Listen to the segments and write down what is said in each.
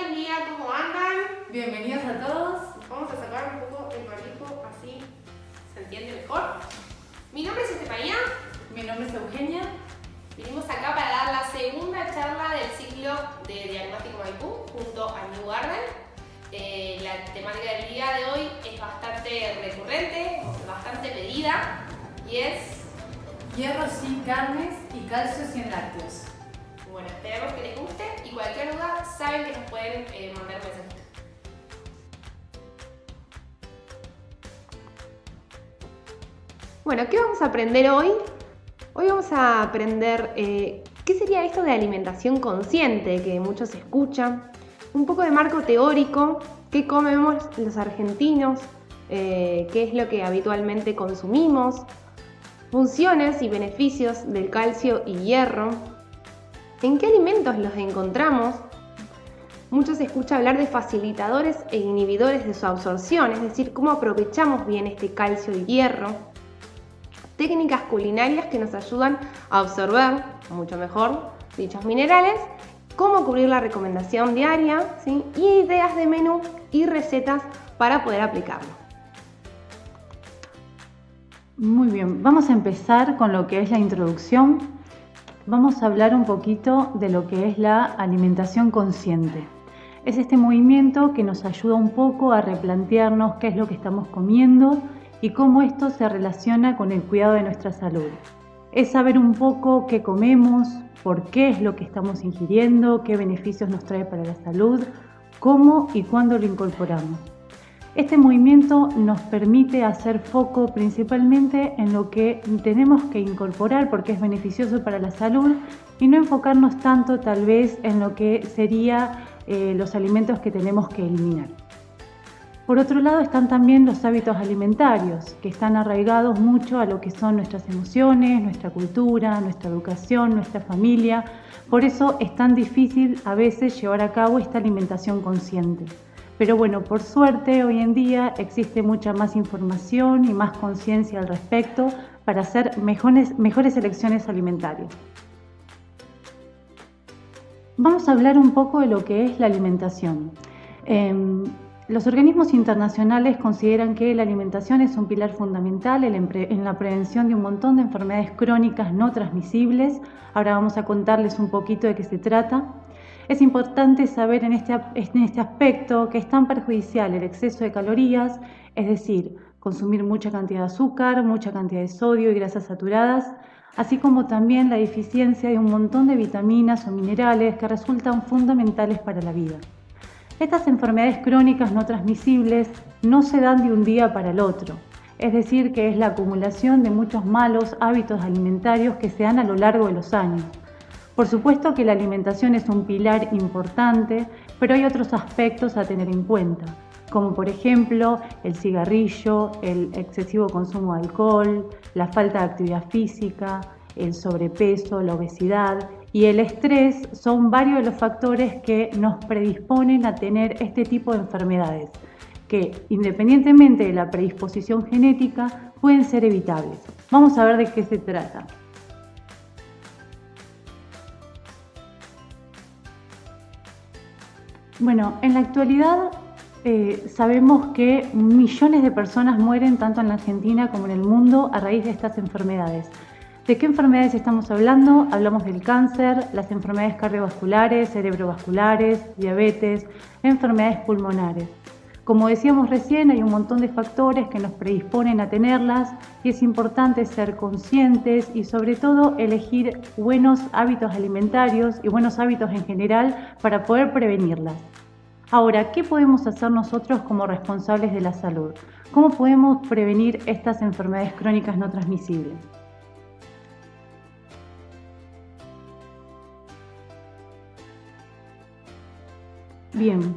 Buen día, ¿cómo andan? Bienvenidos a todos. Vamos a sacar un poco el barbijo, así se entiende mejor. Mi nombre es Estefanía. Mi nombre es Eugenia. Vinimos acá para dar la segunda charla del ciclo de Diagnóstico Maipú junto a New Garden. Eh, la temática del día de hoy es bastante recurrente, bastante pedida y es, Hierro sin carnes y calcio sin lácteos. bueno, esperamos que les guste cualquier duda saben que nos pueden eh, mandar un mensajito. Bueno, ¿qué vamos a aprender hoy? Hoy vamos a aprender eh, qué sería esto de alimentación consciente que muchos escuchan, un poco de marco teórico, qué comemos los argentinos, eh, qué es lo que habitualmente consumimos, funciones y beneficios del calcio y hierro, en qué alimentos los encontramos. Muchos se escucha hablar de facilitadores e inhibidores de su absorción, es decir, cómo aprovechamos bien este calcio y hierro técnicas culinarias que nos ayudan a absorber mucho mejor dichos minerales, cómo cubrir la recomendación diaria ¿sí? y ideas de menú y recetas para poder aplicarlo. Muy bien, vamos a empezar con lo que es la introducción. Vamos a hablar un poquito de lo que es la alimentación consciente. Es este movimiento que nos ayuda un poco a replantearnos qué es lo que estamos comiendo y cómo esto se relaciona con el cuidado de nuestra salud. Es saber un poco qué comemos, por qué es lo que estamos ingiriendo, qué beneficios nos trae para la salud, cómo y cuándo lo incorporamos. Este movimiento nos permite hacer foco principalmente en lo que tenemos que incorporar porque es beneficioso para la salud y no enfocarnos tanto tal vez en lo que serían eh, los alimentos que tenemos que eliminar. Por otro lado están también los hábitos alimentarios, que están arraigados mucho a lo que son nuestras emociones, nuestra cultura, nuestra educación, nuestra familia. Por eso es tan difícil a veces llevar a cabo esta alimentación consciente. Pero bueno, por suerte hoy en día existe mucha más información y más conciencia al respecto para hacer mejores, mejores elecciones alimentarias. Vamos a hablar un poco de lo que es la alimentación. Eh, los organismos internacionales consideran que la alimentación es un pilar fundamental en la prevención de un montón de enfermedades crónicas no transmisibles. Ahora vamos a contarles un poquito de qué se trata. Es importante saber en este, en este aspecto que es tan perjudicial el exceso de calorías, es decir, consumir mucha cantidad de azúcar, mucha cantidad de sodio y grasas saturadas, así como también la deficiencia de un montón de vitaminas o minerales que resultan fundamentales para la vida. Estas enfermedades crónicas no transmisibles no se dan de un día para el otro, es decir, que es la acumulación de muchos malos hábitos alimentarios que se dan a lo largo de los años. Por supuesto que la alimentación es un pilar importante, pero hay otros aspectos a tener en cuenta, como por ejemplo el cigarrillo, el excesivo consumo de alcohol, la falta de actividad física, el sobrepeso, la obesidad y el estrés son varios de los factores que nos predisponen a tener este tipo de enfermedades, que independientemente de la predisposición genética pueden ser evitables. Vamos a ver de qué se trata. Bueno, en la actualidad eh, sabemos que millones de personas mueren tanto en la Argentina como en el mundo a raíz de estas enfermedades. ¿De qué enfermedades estamos hablando? Hablamos del cáncer, las enfermedades cardiovasculares, cerebrovasculares, diabetes, enfermedades pulmonares. Como decíamos recién, hay un montón de factores que nos predisponen a tenerlas y es importante ser conscientes y sobre todo elegir buenos hábitos alimentarios y buenos hábitos en general para poder prevenirlas. Ahora, ¿qué podemos hacer nosotros como responsables de la salud? ¿Cómo podemos prevenir estas enfermedades crónicas no transmisibles? Bien,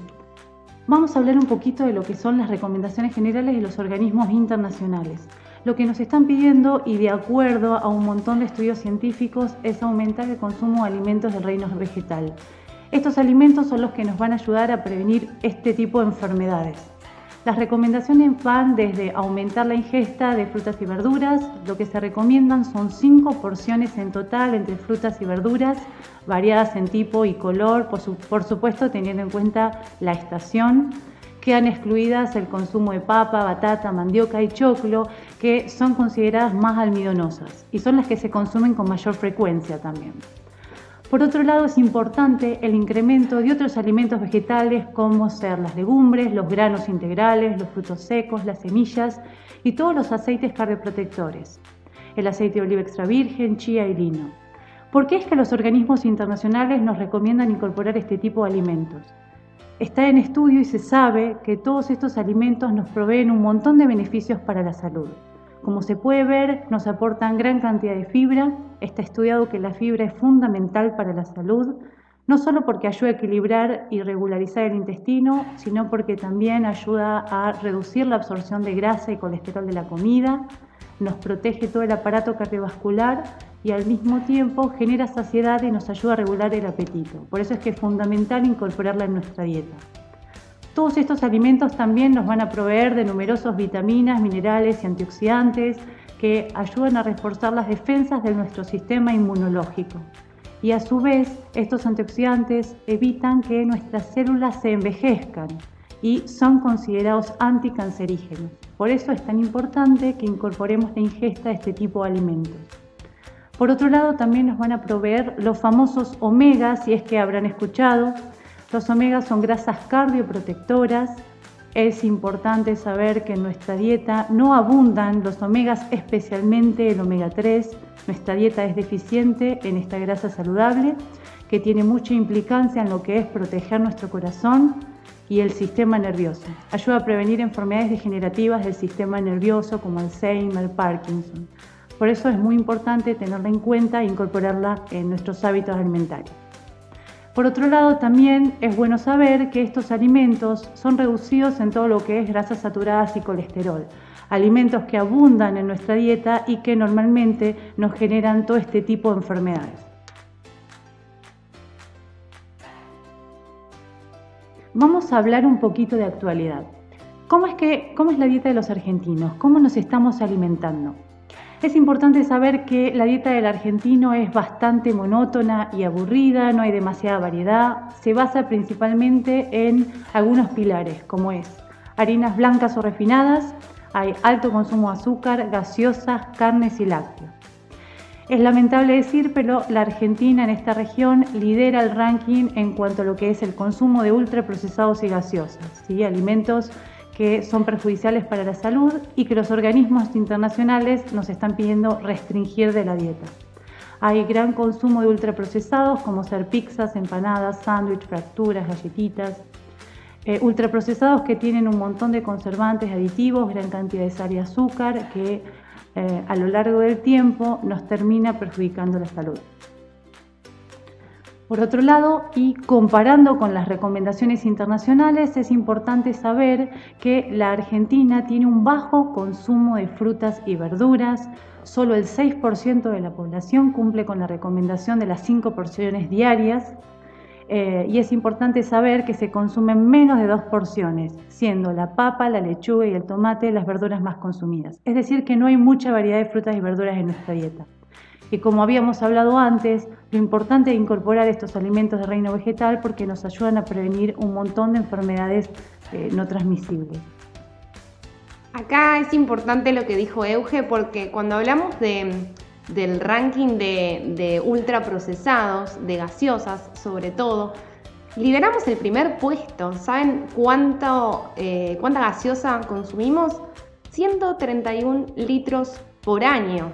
vamos a hablar un poquito de lo que son las recomendaciones generales de los organismos internacionales. Lo que nos están pidiendo y de acuerdo a un montón de estudios científicos es aumentar el consumo de alimentos del reino vegetal. Estos alimentos son los que nos van a ayudar a prevenir este tipo de enfermedades. Las recomendaciones van desde aumentar la ingesta de frutas y verduras, lo que se recomiendan son cinco porciones en total entre frutas y verduras, variadas en tipo y color, por, supuesto teniendo en cuenta la estación. Quedan excluidas el consumo de papa, batata, mandioca y choclo, que son consideradas más almidonosas y son las que se consumen con mayor frecuencia también. Por otro lado, es importante el incremento de otros alimentos vegetales como ser las legumbres, los granos integrales, los frutos secos, las semillas y todos los aceites cardioprotectores, el aceite de oliva extra virgen, chía y lino. ¿Por qué es que los organismos internacionales nos recomiendan incorporar este tipo de alimentos? Está en estudio y se sabe que todos estos alimentos nos proveen un montón de beneficios para la salud. Como se puede ver, nos aportan gran cantidad de fibra. Está estudiado que la fibra es fundamental para la salud, no solo porque ayuda a equilibrar y regularizar el intestino, sino porque también ayuda a reducir la absorción de grasa y colesterol de la comida, nos protege todo el aparato cardiovascular y al mismo tiempo genera saciedad y nos ayuda a regular el apetito. Por eso es que es fundamental incorporarla en nuestra dieta. Todos estos alimentos también nos van a proveer de numerosas vitaminas, minerales y antioxidantes que ayudan a reforzar las defensas de nuestro sistema inmunológico. Y a su vez, estos antioxidantes evitan que nuestras células se envejezcan y son considerados anticancerígenos. Por eso es tan importante que incorporemos la ingesta de este tipo de alimentos. Por otro lado, también nos van a proveer los famosos omegas, si es que habrán escuchado, los omegas son grasas cardioprotectoras. Es importante saber que en nuestra dieta no abundan los omegas, especialmente el omega 3. Nuestra dieta es deficiente en esta grasa saludable que tiene mucha implicancia en lo que es proteger nuestro corazón y el sistema nervioso. Ayuda a prevenir enfermedades degenerativas del sistema nervioso como Alzheimer, Parkinson. Por eso es muy importante tenerla en cuenta e incorporarla en nuestros hábitos alimentarios. Por otro lado, también es bueno saber que estos alimentos son reducidos en todo lo que es grasas saturadas y colesterol, alimentos que abundan en nuestra dieta y que normalmente nos generan todo este tipo de enfermedades. Vamos a hablar un poquito de actualidad. ¿Cómo es, que, cómo es la dieta de los argentinos? ¿Cómo nos estamos alimentando? Es importante saber que la dieta del argentino es bastante monótona y aburrida, no hay demasiada variedad, se basa principalmente en algunos pilares, como es harinas blancas o refinadas, hay alto consumo de azúcar, gaseosas, carnes y lácteos. Es lamentable decir, pero la Argentina en esta región lidera el ranking en cuanto a lo que es el consumo de ultraprocesados y gaseosas, ¿sí? alimentos que son perjudiciales para la salud y que los organismos internacionales nos están pidiendo restringir de la dieta. Hay gran consumo de ultraprocesados como ser pizzas, empanadas, sándwiches, fracturas, galletitas. Eh, ultraprocesados que tienen un montón de conservantes, aditivos, gran cantidad de sal y azúcar que eh, a lo largo del tiempo nos termina perjudicando la salud. Por otro lado, y comparando con las recomendaciones internacionales, es importante saber que la Argentina tiene un bajo consumo de frutas y verduras. Solo el 6% de la población cumple con la recomendación de las 5 porciones diarias. Eh, y es importante saber que se consumen menos de dos porciones, siendo la papa, la lechuga y el tomate las verduras más consumidas. Es decir, que no hay mucha variedad de frutas y verduras en nuestra dieta que como habíamos hablado antes, lo importante es incorporar estos alimentos de reino vegetal porque nos ayudan a prevenir un montón de enfermedades eh, no transmisibles. Acá es importante lo que dijo Euge porque cuando hablamos del ranking de, ultraprocesados, de gaseosas sobre todo, lideramos el primer puesto. ¿Saben eh, cuánta gaseosa consumimos? 131 litros por año.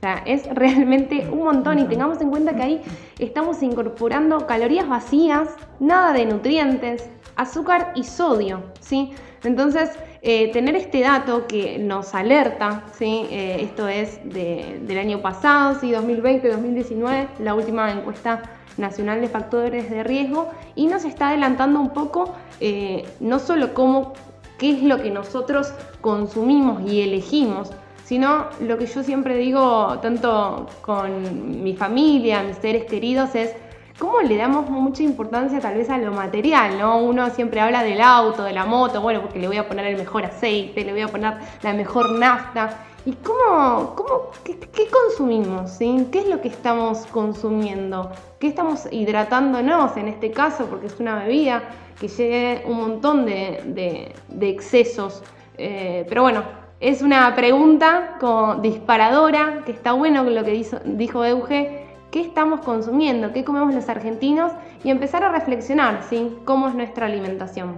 O sea, es realmente un montón y tengamos en cuenta que ahí estamos incorporando calorías vacías, nada de nutrientes, azúcar y sodio, ¿sí? Entonces, eh, tener este dato que nos alerta, ¿sí? Eh, esto es del año pasado, ¿sí? 2020-2019, la última encuesta nacional de factores de riesgo, y nos está adelantando un poco eh, no solo cómo, qué es lo que nosotros consumimos y elegimos, sino lo que yo siempre digo, tanto con mi familia, mis seres queridos, es cómo le damos mucha importancia tal vez a lo material, ¿no? Uno siempre habla del auto, de la moto, bueno, porque le voy a poner el mejor aceite, le voy a poner la mejor nafta. ¿Y cómo, cómo qué, consumimos? ¿Qué es lo que estamos consumiendo? ¿Qué estamos hidratándonos en este caso? Porque es una bebida que lleve un montón de, excesos. Eh, pero bueno, es una pregunta como disparadora, que está bueno lo que dijo Euge, qué estamos consumiendo, qué comemos los argentinos y empezar a reflexionar, ¿sí? ¿Cómo es nuestra alimentación?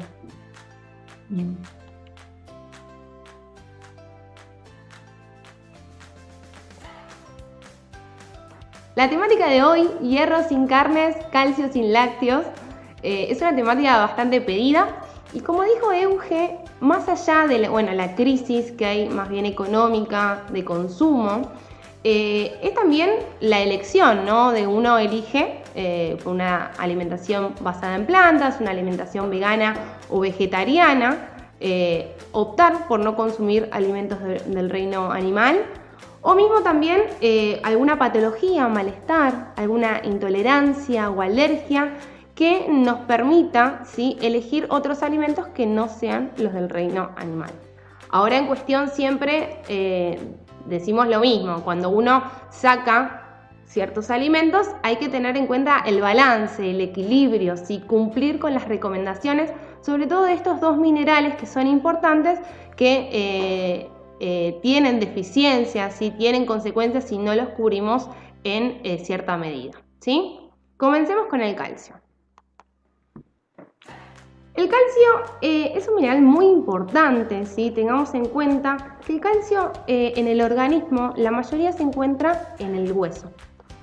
La temática de hoy, hierro sin carnes, calcio sin lácteos, eh, es una temática bastante pedida y como dijo Euge, más allá de bueno, la crisis que hay más bien económica de consumo, eh, es también la elección, ¿no? De uno elige eh, una alimentación basada en plantas, una alimentación vegana o vegetariana, eh, optar por no consumir alimentos del reino animal, o mismo también alguna patología, malestar, alguna intolerancia o alergia que nos permita ¿sí? elegir otros alimentos que no sean los del reino animal. Ahora en cuestión siempre decimos lo mismo, cuando uno saca ciertos alimentos hay que tener en cuenta el balance, el equilibrio, cumplir con las recomendaciones, sobre todo de estos dos minerales que son importantes, que eh, eh, tienen deficiencias, y tienen consecuencias si no los cubrimos en eh, cierta medida. ¿sí? Comencemos con el calcio. El calcio eh, es un mineral muy importante, ¿sí? tengamos en cuenta que el calcio eh, en el organismo la mayoría se encuentra en el hueso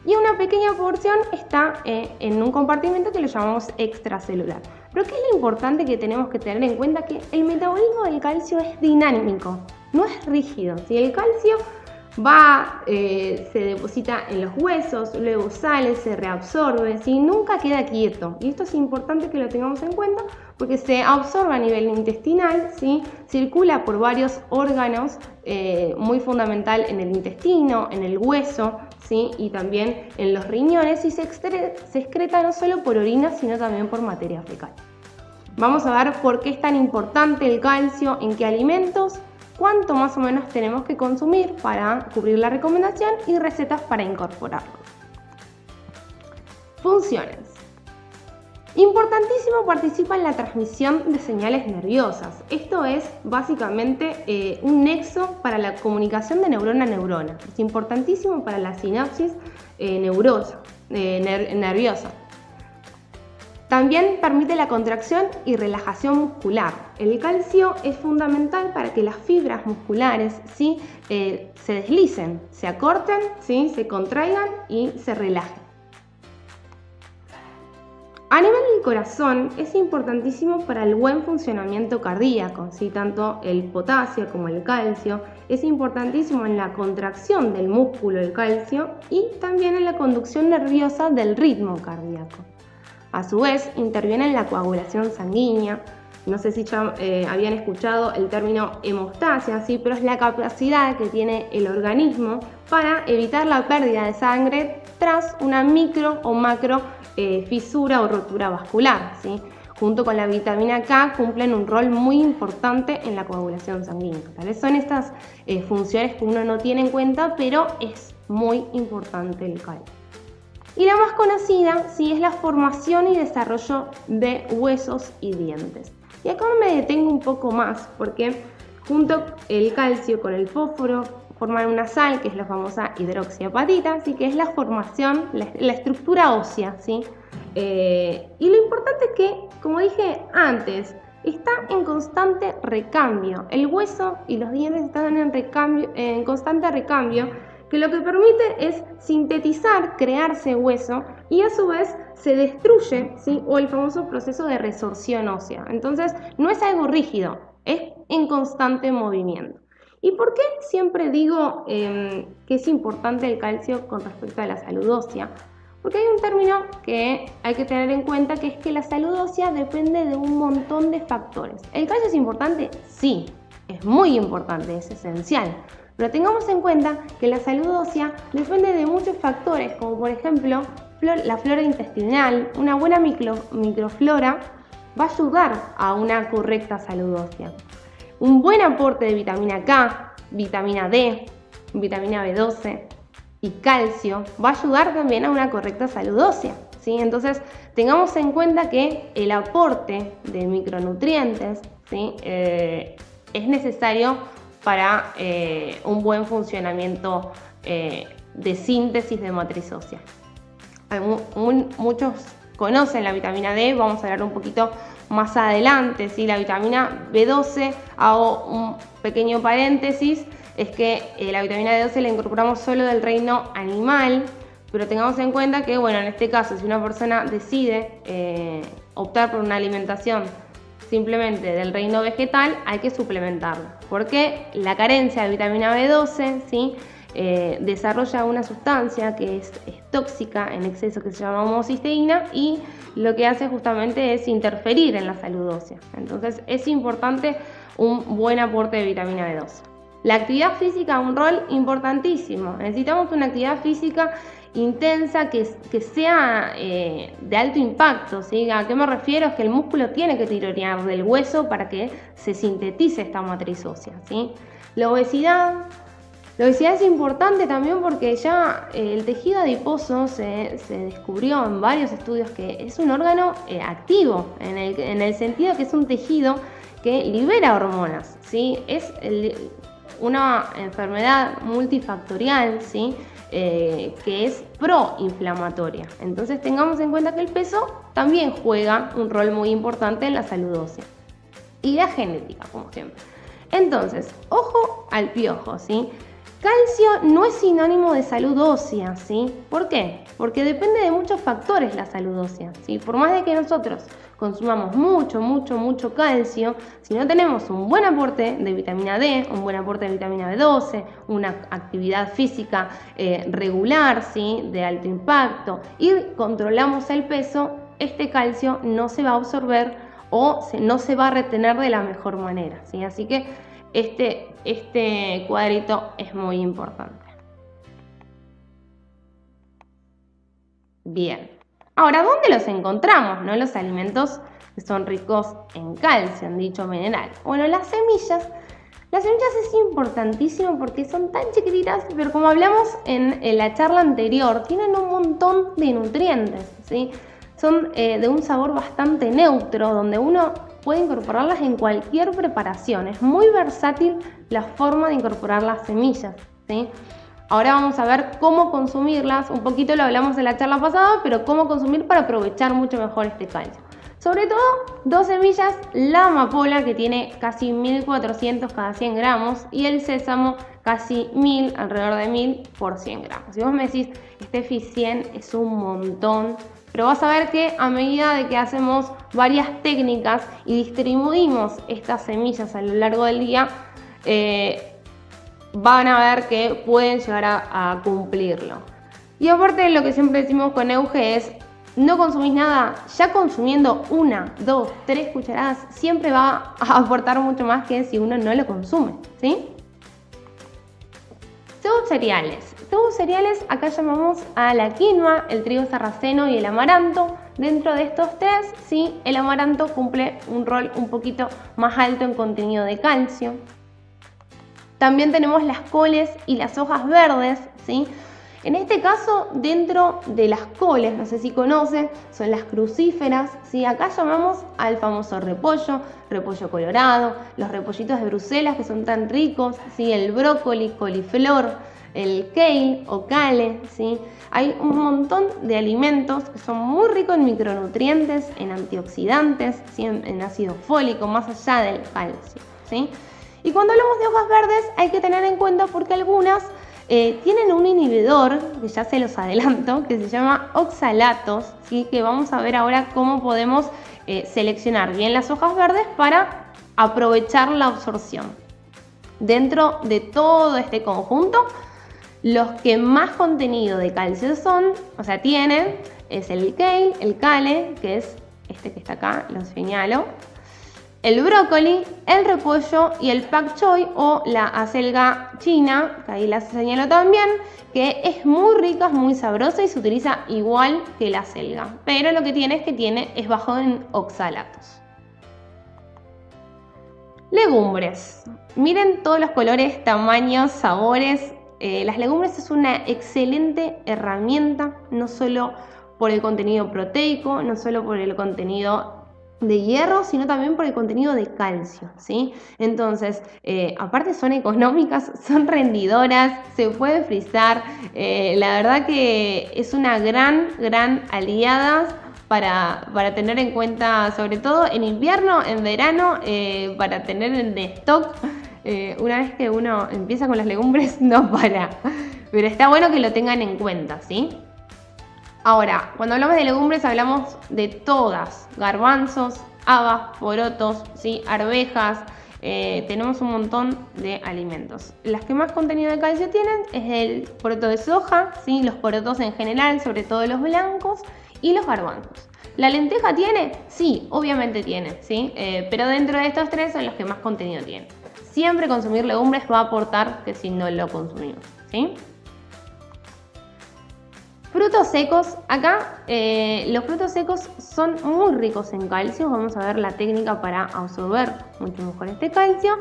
y una pequeña porción está eh, en un compartimento que lo llamamos extracelular. Pero ¿qué es lo importante que tenemos que tener en cuenta? Que el metabolismo del calcio es dinámico, no es rígido. Si el calcio va, se deposita en los huesos, luego sale, se reabsorbe, ¿sí? nunca queda quieto. Y esto es importante que lo tengamos en cuenta porque se absorbe a nivel intestinal, ¿sí? circula por varios órganos, eh, muy fundamental en el intestino, en el hueso ¿sí? y también en los riñones y se, se excreta no solo por orina, sino también por materia fecal. Vamos a ver por qué es tan importante el calcio, en qué alimentos cuánto más o menos tenemos que consumir para cubrir la recomendación y recetas para incorporarlo. Funciones. Importantísimo participa en la transmisión de señales nerviosas. Esto es básicamente eh, un nexo para la comunicación de neurona a neurona. Es importantísimo para la sinapsis eh, eh, nerviosa. También permite la contracción y relajación muscular. El calcio es fundamental para que las fibras musculares ¿sí? Eh, se deslicen, se acorten, ¿sí? se contraigan y se relajen. A nivel del corazón es importantísimo para el buen funcionamiento cardíaco, ¿sí? tanto el potasio como el calcio. Es importantísimo en la contracción del músculo el calcio y también en la conducción nerviosa del ritmo cardíaco. A su vez, interviene en la coagulación sanguínea. No sé si ya eh, habían escuchado el término hemostasia, ¿sí? pero es la capacidad que tiene el organismo para evitar la pérdida de sangre tras una micro o macro eh, fisura o rotura vascular. ¿sí? Junto con la vitamina K cumplen un rol muy importante en la coagulación sanguínea. Son estas eh, funciones que uno no tiene en cuenta, pero es muy importante el calcio. Y la más conocida sí es la formación y desarrollo de huesos y dientes. Y acá me detengo un poco más porque junto el calcio con el fósforo forman una sal que es la famosa hidroxiapatita, así que es la formación, la, estructura ósea, ¿sí? Eh, y lo importante es que, como dije antes, está en constante recambio. El hueso y los dientes están en, recambio, en constante recambio que lo que permite es sintetizar, crearse hueso y a su vez se destruye, ¿sí? o el famoso proceso de resorción ósea. Entonces, no es algo rígido, es en constante movimiento. ¿Y por qué siempre digo em, que es importante el calcio con respecto a la salud ósea? Porque hay un término que hay que tener en cuenta que es que la salud ósea depende de un montón de factores. ¿El calcio es importante? Sí, es muy importante, es esencial. Pero tengamos en cuenta que la salud ósea depende de muchos factores, como por ejemplo la flora intestinal, una buena microflora, va a ayudar a una correcta salud ósea. Un buen aporte de vitamina K, vitamina D, vitamina B12 y calcio va a ayudar también a una correcta salud ósea. ¿sí? Entonces, tengamos en cuenta que el aporte de micronutrientes. Eh, es necesario para eh, un buen funcionamiento eh, de síntesis de matriz ósea. muchos conocen la vitamina D, vamos a hablar un poquito más adelante. ¿sí? La vitamina B12, hago un pequeño paréntesis, es que eh, la vitamina B12 la incorporamos solo del reino animal, pero tengamos en cuenta que, bueno, en este caso, si una persona decide optar por una alimentación simplemente del reino vegetal, hay que suplementarla, porque la carencia de vitamina B12, ¿sí? Eh, desarrolla una sustancia que es, tóxica en exceso que se llama homocisteína y lo que hace justamente es interferir en la salud ósea. Entonces es importante un buen aporte de vitamina B12. La actividad física un rol importantísimo. Necesitamos una actividad física intensa que, sea eh, de alto impacto. ¿sí? ¿A qué me refiero? Es que el músculo tiene que tironear del hueso para que se sintetice esta matriz ósea. ¿sí? La obesidad la obesidad es importante también porque ya eh, el tejido adiposo se, descubrió en varios estudios que es un órgano eh, activo, en el, sentido que es un tejido que libera hormonas, ¿sí? Es una enfermedad multifactorial, ¿sí? Eh, que es proinflamatoria. Entonces tengamos en cuenta que el peso también juega un rol muy importante en la salud ósea. Y la genética, como siempre. Entonces, ojo al piojo, ¿sí? Calcio no es sinónimo de salud ósea, ¿sí? ¿Por qué? Porque depende de muchos factores la salud ósea, ¿sí? Por más de que nosotros consumamos mucho, mucho, mucho calcio, si no tenemos un buen aporte de vitamina D, un buen aporte de vitamina B12, una actividad física eh, regular, ¿sí? De alto impacto y controlamos el peso, este calcio no se va a absorber o no se va a retener de la mejor manera, ¿sí? Así que este, este cuadrito es muy importante. Bien. Ahora, ¿dónde los encontramos? ¿no? Los alimentos que son ricos en calcio, en dicho mineral. Bueno, las semillas. Las semillas es importantísimo porque son tan chiquititas, pero como hablamos en, la charla anterior, tienen un montón de nutrientes, ¿sí? Son eh, de un sabor bastante neutro, donde uno puede incorporarlas en cualquier preparación. Es muy versátil la forma de incorporar las semillas. ¿sí? Ahora vamos a ver cómo consumirlas. Un poquito lo hablamos en la charla pasada, pero cómo consumir para aprovechar mucho mejor este calcio. Sobre todo, dos semillas, la amapola que tiene casi 1400 cada 100 gramos y el sésamo casi 1000, alrededor de 1000 por 100 gramos. Si vos me decís, este FI100 es un montón, pero vas a ver que a medida de que hacemos varias técnicas y distribuimos estas semillas a lo largo del día, eh, van a ver que pueden llegar a, cumplirlo. Y aparte lo que siempre decimos con Euge es, no consumís nada, ya consumiendo una, dos, tres cucharadas, siempre va a aportar mucho más que si uno no lo consume, ¿sí? Son cereales. Todos cereales, acá llamamos a la quinoa, el trigo sarraceno y el amaranto. Dentro de estos tres, sí, el amaranto cumple un rol un poquito más alto en contenido de calcio. También tenemos las coles y las hojas verdes, ¿sí? En este caso, dentro de las coles, no sé si conocen, son las crucíferas, ¿sí? Acá llamamos al famoso repollo, repollo colorado, los repollitos de Bruselas que son tan ricos, ¿sí? El brócoli, coliflor, el kale o kale, ¿sí? Hay un montón de alimentos que son muy ricos en micronutrientes, en antioxidantes, en, ácido fólico, más allá del calcio, ¿sí? Y cuando hablamos de hojas verdes hay que tener en cuenta porque algunas eh, tienen un inhibidor, que ya se los adelanto, que se llama oxalatos, ¿sí? que vamos a ver ahora cómo podemos eh, seleccionar bien las hojas verdes para aprovechar la absorción. Dentro de todo este conjunto los que más contenido de calcio son, o sea, tienen, es el kale, el kale, que es este que está acá, lo señalo, el brócoli, el repollo y el pak choi o la acelga china, que ahí la señalo también, que es muy rica, es muy sabrosa y se utiliza igual que la acelga, pero lo que tiene es que tiene es bajo en oxalatos. Legumbres. Miren todos los colores, tamaños, sabores. Eh, las legumbres es una excelente herramienta, no solo por el contenido proteico, no solo por el contenido de hierro, sino también por el contenido de calcio, ¿sí? Entonces, eh, aparte son económicas, son rendidoras, se puede frizar, eh, la verdad que es una gran, gran aliada para, tener en cuenta, sobre todo en invierno, en verano, eh, para tener en stock. una vez que uno empieza con las legumbres, no para. Pero está bueno que lo tengan en cuenta, ¿sí? Ahora, cuando hablamos de legumbres hablamos de todas, garbanzos, habas, porotos, ¿sí? arvejas, eh, tenemos un montón de alimentos. Las que más contenido de calcio tienen es el poroto de soja, ¿sí? los porotos en general, sobre todo los blancos, y los garbanzos. ¿La lenteja tiene? Sí, obviamente tiene, ¿sí? Eh, pero dentro de estos tres son los que más contenido tienen. Siempre consumir legumbres va a aportar que si no lo consumimos, ¿sí? Frutos secos, acá eh, los frutos secos son muy ricos en calcio, vamos a ver la técnica para absorber mucho mejor este calcio.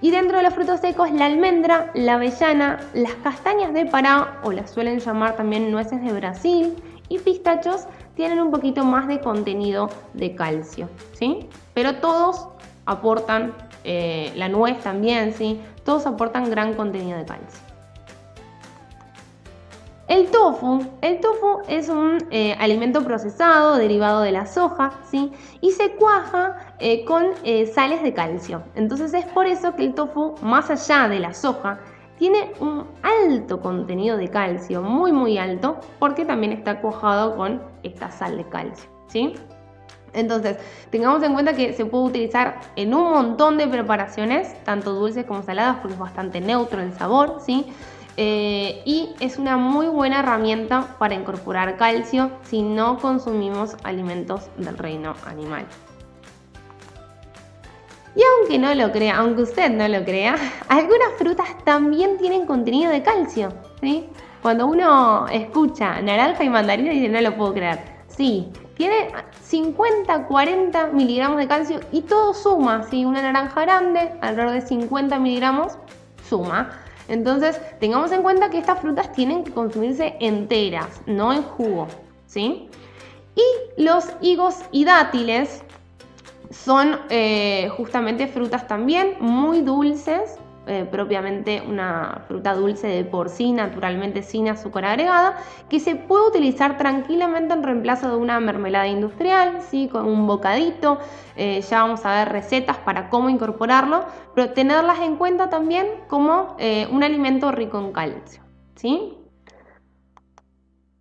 Y dentro de los frutos secos, la almendra, la avellana, las castañas de Pará, o las suelen llamar también nueces de Brasil, y pistachos tienen un poquito más de contenido de calcio, ¿sí? Pero todos aportan, eh, la nuez también, ¿sí? Todos aportan gran contenido de calcio. El tofu, el tofu es un eh, alimento procesado derivado de la soja, ¿sí? Y se cuaja eh, con eh, sales de calcio. Entonces es por eso que el tofu, más allá de la soja, tiene un alto contenido de calcio, muy muy alto, porque también está cuajado con esta sal de calcio, ¿sí? Entonces, tengamos en cuenta que se puede utilizar en un montón de preparaciones, tanto dulces como saladas, porque es bastante neutro el sabor, ¿sí? Eh, y es una muy buena herramienta para incorporar calcio si no consumimos alimentos del reino animal. Y aunque no lo crea, aunque usted no lo crea, algunas frutas también tienen contenido de calcio. ¿sí? Cuando uno escucha naranja y mandarina dice no lo puedo creer. Sí, tiene 50, 40 miligramos de calcio y todo suma. ¿sí? Una naranja grande, alrededor de 50 miligramos, suma. Entonces, tengamos en cuenta que estas frutas tienen que consumirse enteras, no en jugo, ¿sí? Y los higos y dátiles son eh, justamente frutas también muy dulces, eh, propiamente una fruta dulce de por sí, naturalmente sin azúcar agregada, que se puede utilizar tranquilamente en reemplazo de una mermelada industrial, ¿sí? con un bocadito. Eh, ya vamos a ver recetas para cómo incorporarlo, pero tenerlas en cuenta también como eh, un alimento rico en calcio. ¿sí?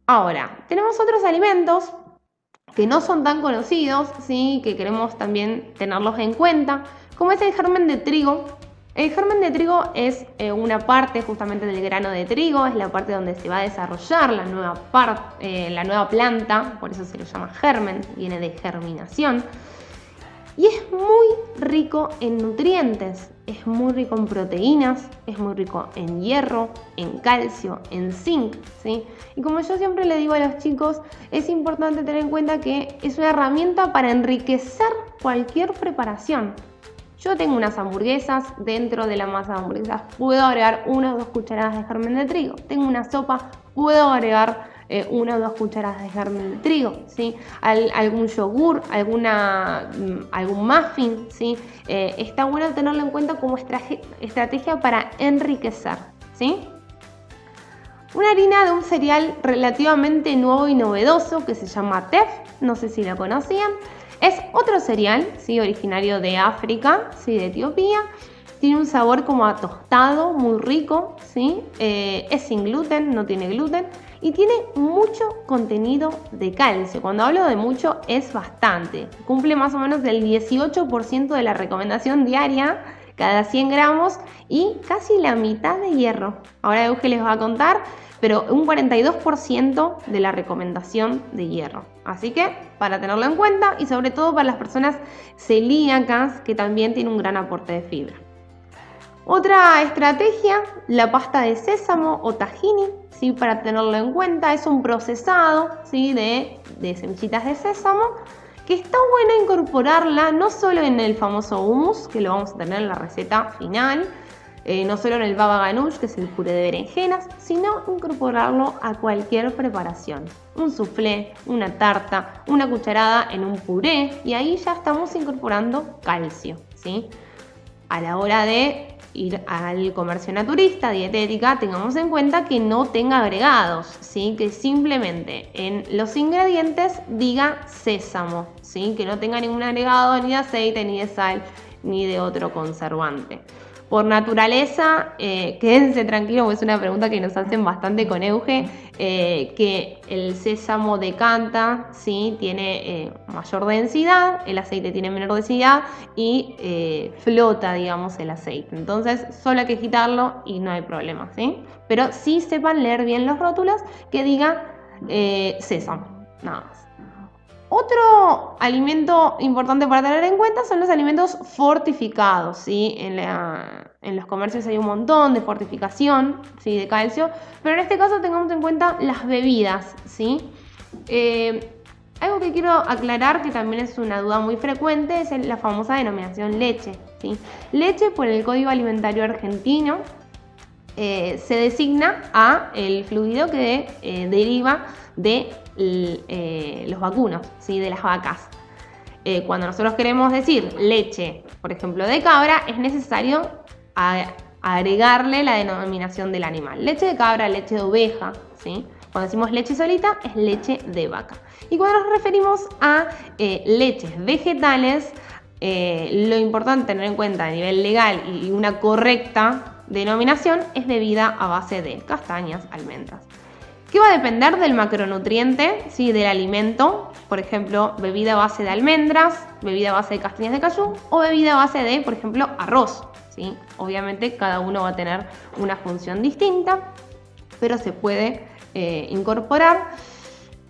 Ahora, tenemos otros alimentos que no son tan conocidos, ¿sí? que queremos también tenerlos en cuenta, como es el germen de trigo, el germen de trigo es eh, una parte justamente del grano de trigo, es la parte donde se va a desarrollar la nueva, eh, la nueva planta, por eso se lo llama germen, viene de germinación. Y es muy rico en nutrientes, es muy rico en proteínas, es muy rico en hierro, en calcio, en zinc, ¿sí? Y como yo siempre le digo a los chicos, es importante tener en cuenta que es una herramienta para enriquecer cualquier preparación. Yo tengo unas hamburguesas, dentro de la masa de hamburguesas puedo agregar una o dos cucharadas de germen de trigo. Tengo una sopa, puedo agregar eh, una o dos cucharadas de germen de trigo, ¿sí? algún yogur, alguna, mm, algún muffin, ¿sí? Eh, está bueno tenerlo en cuenta como estrategia para enriquecer, ¿sí? Una harina de un cereal relativamente nuevo y novedoso que se llama TEF, no sé si lo conocían. Es otro cereal, ¿sí? originario de África, ¿sí? de Etiopía. Tiene un sabor como a tostado, muy rico, ¿sí? Eh, es sin gluten, no tiene gluten y tiene mucho contenido de calcio. Cuando hablo de mucho es bastante. Cumple más o menos el 18% de la recomendación diaria cada 100 gramos y casi la mitad de hierro. Ahora Euge les va a contar, pero un 42% de la recomendación de hierro. Así que para tenerlo en cuenta y sobre todo para las personas celíacas que también tienen un gran aporte de fibra. Otra estrategia, la pasta de sésamo o tahini, ¿sí? para tenerlo en cuenta, es un procesado ¿sí? de, de semillitas de sésamo que está bueno incorporarla no solo en el famoso hummus, que lo vamos a tener en la receta final, eh, no solo en el baba ganoush, que es el puré de berenjenas, sino incorporarlo a cualquier preparación. Un soufflé, una tarta, una cucharada en un puré y ahí ya estamos incorporando calcio, ¿sí? A la hora de ir al comercio naturista, dietética, tengamos en cuenta que no tenga agregados, ¿sí? que simplemente en los ingredientes diga sésamo, ¿sí? que no tenga ningún agregado ni de aceite, ni de sal, ni de otro conservante. Por naturaleza, eh, quédense tranquilos, es una pregunta que nos hacen bastante con Euge, eh, que el sésamo decanta, ¿sí? tiene eh, mayor densidad, el aceite tiene menor densidad y flota, digamos, el aceite. Entonces, solo hay que quitarlo y no hay problema, ¿sí? Pero sí sepan leer bien los rótulos que diga sésamo, nada más. Otro alimento importante para tener en cuenta son los alimentos fortificados. ¿sí? En, los comercios hay un montón de fortificación ¿sí? de calcio, pero en este caso tengamos en cuenta las bebidas. ¿sí? Eh, algo que quiero aclarar, que también es una duda muy frecuente, es la famosa denominación leche. ¿sí? Leche, por el Código Alimentario Argentino, eh, se designa a el fluido que eh, deriva de eh, los vacunos, ¿sí? de las vacas. Eh, cuando nosotros queremos decir leche, por ejemplo, de cabra, es necesario agregarle la denominación del animal. Leche de cabra, leche de oveja, ¿sí? Cuando decimos leche solita, es leche de vaca. Y cuando nos referimos a eh, leches vegetales, lo importante tener en cuenta a nivel legal y una correcta denominación es bebida a base de castañas, almendras. ¿Qué va a depender del macronutriente, ¿sí? del alimento, por ejemplo, bebida a base de almendras, bebida a base de castañas de cayú o bebida a base de, por ejemplo, arroz. ¿sí? Obviamente cada uno va a tener una función distinta, pero se puede eh, incorporar.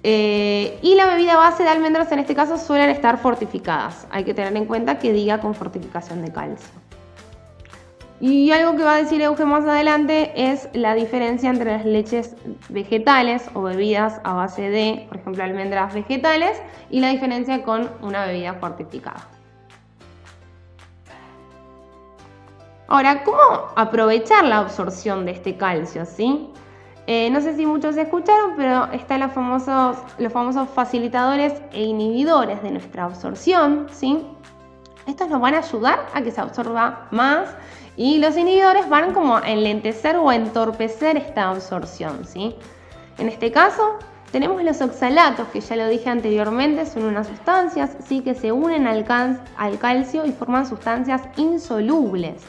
Eh, y la bebida base de almendras en este caso suelen estar fortificadas. Hay que tener en cuenta que diga con fortificación de calcio. Y algo que va a decir Euge más adelante es la diferencia entre las leches vegetales o bebidas a base de, por ejemplo, almendras vegetales y la diferencia con una bebida fortificada. Ahora, ¿cómo aprovechar la absorción de este calcio? ¿sí? Eh, no sé si muchos escucharon, pero están los famosos, los famosos facilitadores e inhibidores de nuestra absorción. ¿sí? Estos nos van a ayudar a que se absorba más y los inhibidores van como a enlentecer o entorpecer esta absorción, ¿sí? En este caso, tenemos los oxalatos, que ya lo dije anteriormente, son unas sustancias ¿sí? que se unen al, al calcio y forman sustancias insolubles.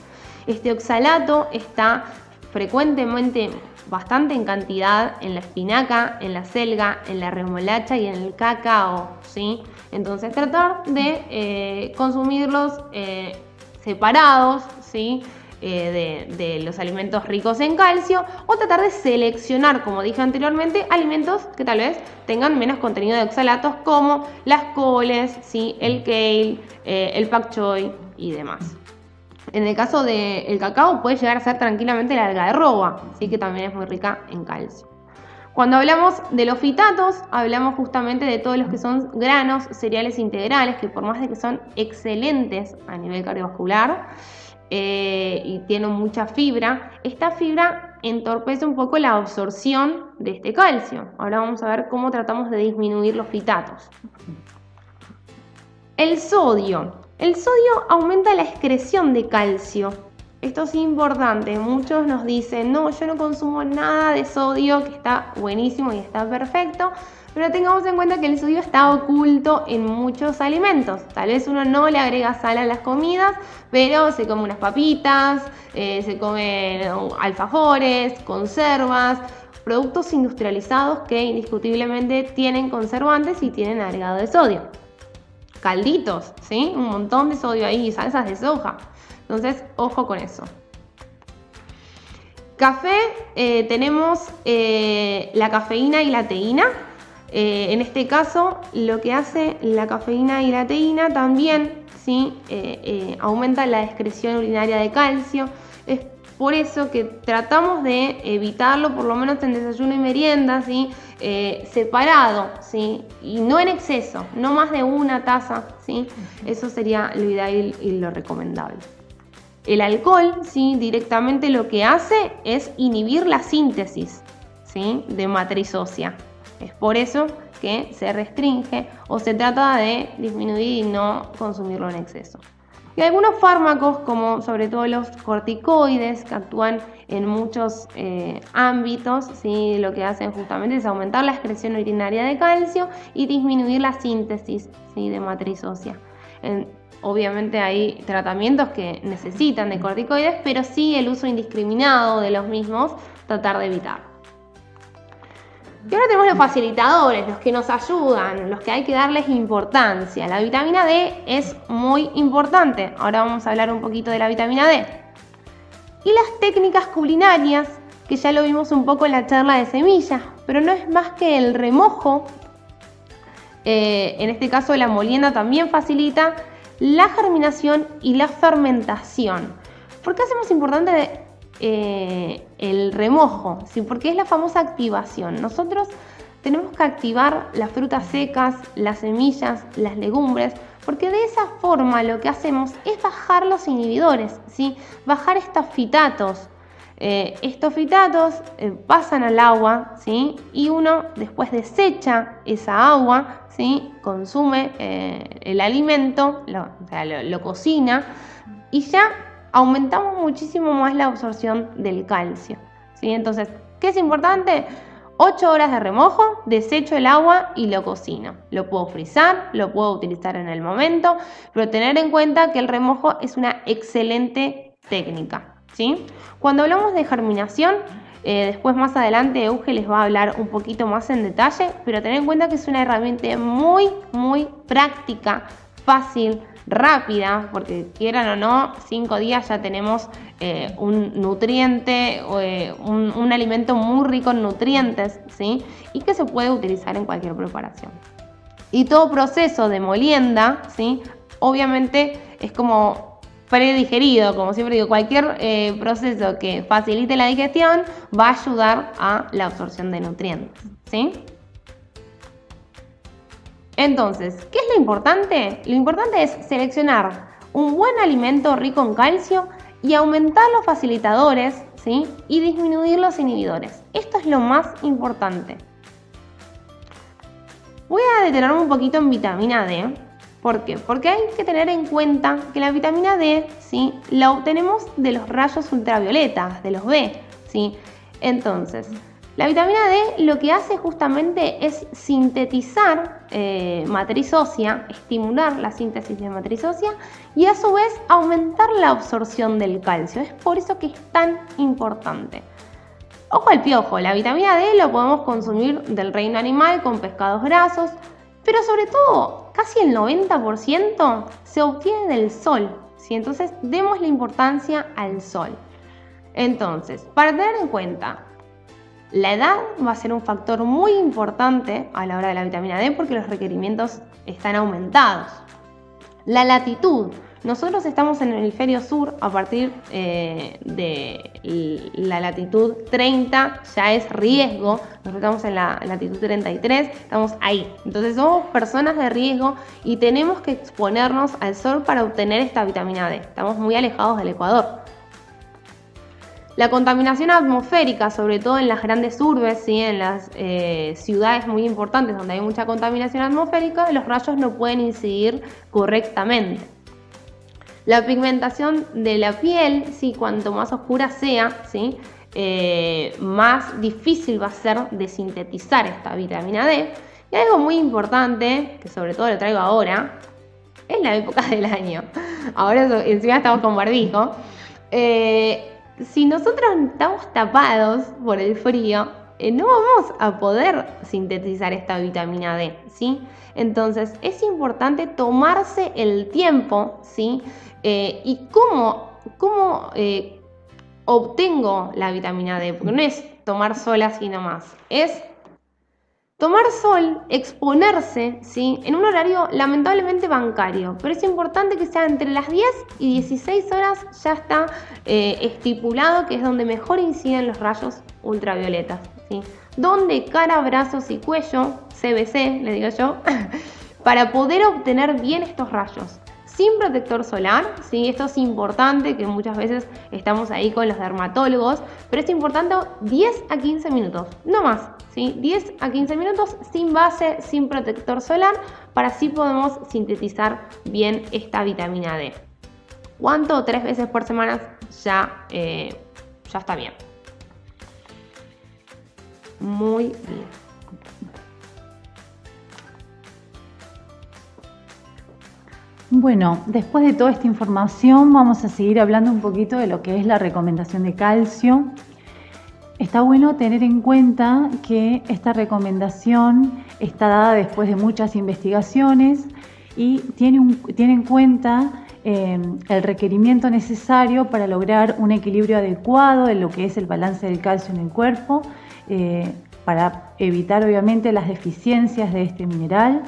Este oxalato está frecuentemente bastante en cantidad en la espinaca, en la selga, en la remolacha y en el cacao, ¿sí? Entonces tratar de eh, consumirlos eh, separados, ¿sí? Eh, de, los alimentos ricos en calcio o tratar de seleccionar, como dije anteriormente, alimentos que tal vez tengan menos contenido de oxalatos como las coles, ¿sí? el kale, eh, el pak choi y demás. En el caso del cacao puede llegar a ser tranquilamente la algarroba, ¿sí? que también es muy rica en calcio. Cuando hablamos de los fitatos, hablamos justamente de todos los que son granos, cereales integrales, que por más de que son excelentes a nivel cardiovascular eh, y tienen mucha fibra, esta fibra entorpece un poco la absorción de este calcio. Ahora vamos a ver cómo tratamos de disminuir los fitatos. El sodio. El sodio aumenta la excreción de calcio esto es importante, muchos nos dicen, no, yo no consumo nada de sodio, que está buenísimo y está perfecto, pero tengamos en cuenta que el sodio está oculto en muchos alimentos. Tal vez uno no le agrega sal a las comidas, pero se come unas papitas, eh, se come alfajores, conservas, productos industrializados que indiscutiblemente tienen conservantes y tienen agregado de sodio. Calditos, ¿sí? Un montón de sodio ahí, salsas de soja. Entonces, ojo con eso. Café, eh, tenemos eh, la cafeína y la teína. Eh, en este caso, lo que hace la cafeína y la teína también ¿sí? aumenta la excreción urinaria de calcio. Es por eso que tratamos de evitarlo, por lo menos en desayuno y merienda, ¿sí? separado, ¿sí? y no en exceso, no más de una taza. ¿sí? Eso sería lo ideal y lo recomendable. El alcohol, ¿sí? directamente lo que hace es inhibir la síntesis ¿sí? de matriz ósea. Es por eso que se restringe o se trata de disminuir y no consumirlo en exceso. Y algunos fármacos, como sobre todo los corticoides, que actúan en muchos eh, ámbitos, ¿sí? lo que hacen justamente es aumentar la excreción urinaria de calcio y disminuir la síntesis ¿sí? de matriz ósea. Obviamente hay tratamientos que necesitan de corticoides, pero sí el uso indiscriminado de los mismos, tratar de evitar. Y ahora tenemos los facilitadores, los que nos ayudan, los que hay que darles importancia. La vitamina D es muy importante. Ahora vamos a hablar un poquito de la vitamina D. Y las técnicas culinarias, que ya lo vimos un poco en la charla de semillas, pero no es más que el remojo. Eh, en este caso la molienda también facilita la germinación y la fermentación. ¿Por qué hacemos importante eh, el remojo? ¿Sí? Porque es la famosa activación. Nosotros tenemos que activar las frutas secas, las semillas, las legumbres, porque de esa forma lo que hacemos es bajar los inhibidores, ¿sí? bajar estos fitatos. Eh, estos fitatos eh, pasan al agua ¿sí? y uno después desecha esa agua, ¿sí? consume el alimento, lo, cocina y ya aumentamos muchísimo más la absorción del calcio. ¿sí? Entonces, ¿qué es importante? 8 horas de remojo, desecho el agua y lo cocino. Lo puedo frizar, lo puedo utilizar en el momento, pero tener en cuenta que el remojo es una excelente técnica. Cuando hablamos de germinación, eh, después más adelante Euge les va a hablar un poquito más en detalle, pero tener en cuenta que es una herramienta muy, muy práctica, fácil, rápida, porque quieran o no, cinco días ya tenemos eh, un nutriente, eh, un, alimento muy rico en nutrientes, ¿sí? Y que se puede utilizar en cualquier preparación. Y todo proceso de molienda, ¿sí? Obviamente es como predigerido, como siempre digo, cualquier eh, proceso que facilite la digestión va a ayudar a la absorción de nutrientes. ¿sí? Entonces, ¿qué es lo importante? Lo importante es seleccionar un buen alimento rico en calcio y aumentar los facilitadores ¿sí? y disminuir los inhibidores. Esto es lo más importante. Voy a detenerme un poquito en vitamina D, ¿Por qué? Porque hay que tener en cuenta que la vitamina D, ¿sí? La obtenemos de los rayos ultravioletas, de los B, ¿sí? Entonces, la vitamina D lo que hace justamente es sintetizar eh, matriz ósea, estimular la síntesis de matriz ósea y a su vez aumentar la absorción del calcio. Es por eso que es tan importante. Ojo al piojo, la vitamina D lo podemos consumir del reino animal con pescados grasos, pero sobre todo, casi el 90% se obtiene del sol. ¿sí? Entonces, demos la importancia al sol. Entonces, para tener en cuenta, la edad va a ser un factor muy importante a la hora de la vitamina D porque los requerimientos están aumentados. La latitud, nosotros estamos en el hemisferio sur a partir eh, de la latitud 30, ya es riesgo. Nosotros estamos en la latitud 33, estamos ahí. Entonces somos personas de riesgo y tenemos que exponernos al sol para obtener esta vitamina D. Estamos muy alejados del Ecuador. La contaminación atmosférica, sobre todo en las grandes urbes, ¿sí? en las eh, ciudades muy importantes donde hay mucha contaminación atmosférica, los rayos no pueden incidir correctamente. La pigmentación de la piel, ¿sí? cuanto más oscura sea, ¿sí? Eh, más difícil va a ser de sintetizar esta vitamina D. Y algo muy importante, que sobre todo lo traigo ahora, es la época del año. Ahora encima estamos con barbijo. Eh, si nosotros estamos tapados por el frío, eh, no vamos a poder sintetizar esta vitamina D, ¿sí? Entonces es importante tomarse el tiempo, ¿sí? Eh, y cómo ¿cómo eh, obtengo la vitamina D? Porque no es tomar sol así nomás, es Tomar sol, exponerse, ¿sí? En un horario lamentablemente bancario, pero es importante que sea entre las 10 y 16 horas, ya está eh, estipulado que es donde mejor inciden los rayos ultravioletas, ¿sí? Donde cara, brazos y cuello, CBC, le digo yo, para poder obtener bien estos rayos sin protector solar, ¿sí? esto es importante, que muchas veces estamos ahí con los dermatólogos, pero es importante 10 a 15 minutos, no más, ¿sí? 10 a 15 minutos sin base, sin protector solar, para así podemos sintetizar bien esta vitamina D. ¿Cuánto? Tres veces por semana ya, eh, ya está bien. Muy bien. Bueno, después de toda esta información vamos a seguir hablando un poquito de lo que es la recomendación de calcio. Está bueno tener en cuenta que esta recomendación está dada después de muchas investigaciones y tiene, en cuenta eh, el requerimiento necesario para lograr un equilibrio adecuado de lo que es el balance del calcio en el cuerpo, eh, para evitar obviamente las deficiencias de este mineral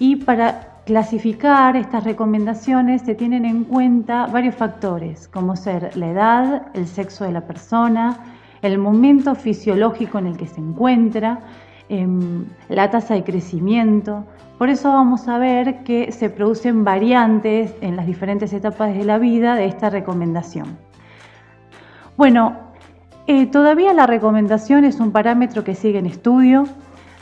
y para clasificar estas recomendaciones se tienen en cuenta varios factores, como ser la edad, el sexo de la persona, el momento fisiológico en el que se encuentra, em, la tasa de crecimiento. Por eso vamos a ver que se producen variantes en las diferentes etapas de la vida de esta recomendación. Bueno, eh, todavía la recomendación es un parámetro que sigue en estudio,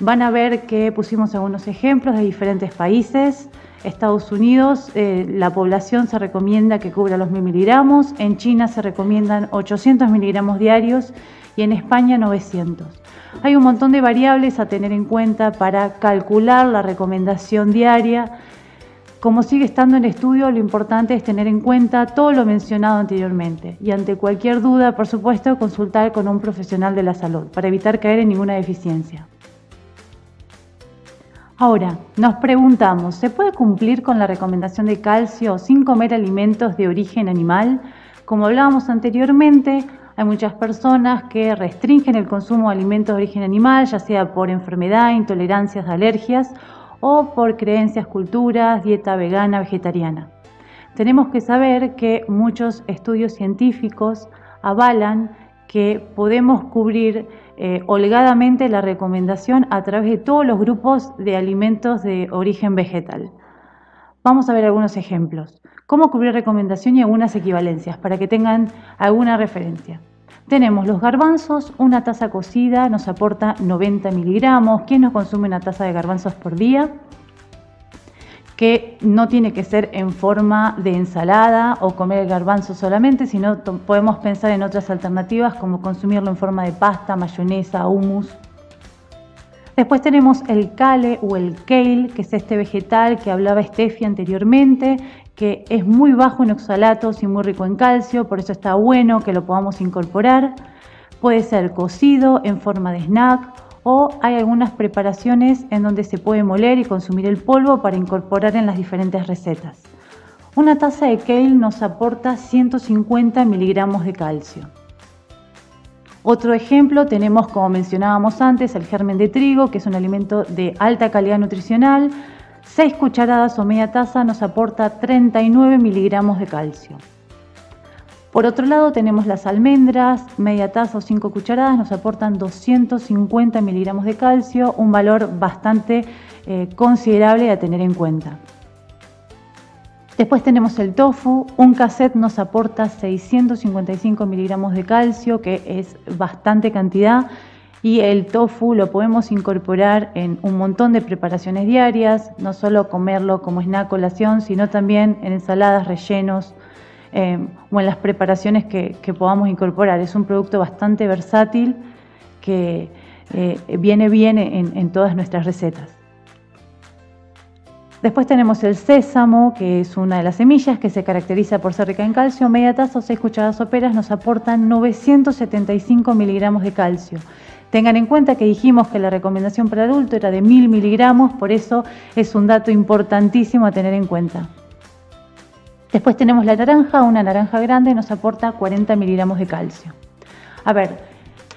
Van a ver que pusimos algunos ejemplos de diferentes países. Estados Unidos, eh, la población se recomienda que cubra los 1000 miligramos, en China se recomiendan 800 miligramos diarios y en España 900. Hay un montón de variables a tener en cuenta para calcular la recomendación diaria. Como sigue estando en estudio, lo importante es tener en cuenta todo lo mencionado anteriormente y ante cualquier duda, por supuesto, consultar con un profesional de la salud para evitar caer en ninguna deficiencia. Ahora, nos preguntamos, ¿se puede cumplir con la recomendación de calcio sin comer alimentos de origen animal? Como hablábamos anteriormente, hay muchas personas que restringen el consumo de alimentos de origen animal, ya sea por enfermedad, intolerancias, alergias o por creencias, culturas, dieta vegana, vegetariana. Tenemos que saber que muchos estudios científicos avalan que podemos cubrir eh, holgadamente la recomendación a través de todos los grupos de alimentos de origen vegetal. Vamos a ver algunos ejemplos. Cómo cubrir recomendación y algunas equivalencias para que tengan alguna referencia. Tenemos los garbanzos, una taza cocida nos aporta 90 miligramos. ¿Quién nos consume una taza de garbanzos por día? Que no tiene que ser en forma de ensalada o comer el garbanzo solamente, sino podemos pensar en otras alternativas como consumirlo en forma de pasta, mayonesa, hummus. Después tenemos el kale o el kale, que es este vegetal que hablaba Steffi anteriormente, que es muy bajo en oxalatos y muy rico en calcio, por eso está bueno que lo podamos incorporar. Puede ser cocido en forma de snack o hay algunas preparaciones en donde se puede moler y consumir el polvo para incorporar en las diferentes recetas. Una taza de kale nos aporta 150 miligramos de calcio. Otro ejemplo tenemos, como mencionábamos antes, el germen de trigo, que es un alimento de alta calidad nutricional. 6 cucharadas o media taza nos aporta 39 miligramos de calcio. Por otro lado tenemos las almendras, media taza o 5 cucharadas nos aportan 250 miligramos de calcio, un valor bastante eh, considerable a tener en cuenta. Después tenemos el tofu, un cassette nos aporta 655 miligramos de calcio, que es bastante cantidad, y el tofu lo podemos incorporar en un montón de preparaciones diarias, no solo comerlo como snack colación, sino también en ensaladas, rellenos, eh, o en las preparaciones que, podamos incorporar. Es un producto bastante versátil que eh, viene bien en, todas nuestras recetas. Después tenemos el sésamo, que es una de las semillas que se caracteriza por ser rica en calcio. Media taza o 6 cucharadas soperas nos aportan 975 miligramos de calcio. Tengan en cuenta que dijimos que la recomendación para adulto era de 1000 miligramos, por eso es un dato importantísimo a tener en cuenta. Después tenemos la naranja, una naranja grande nos aporta 40 miligramos de calcio. A ver,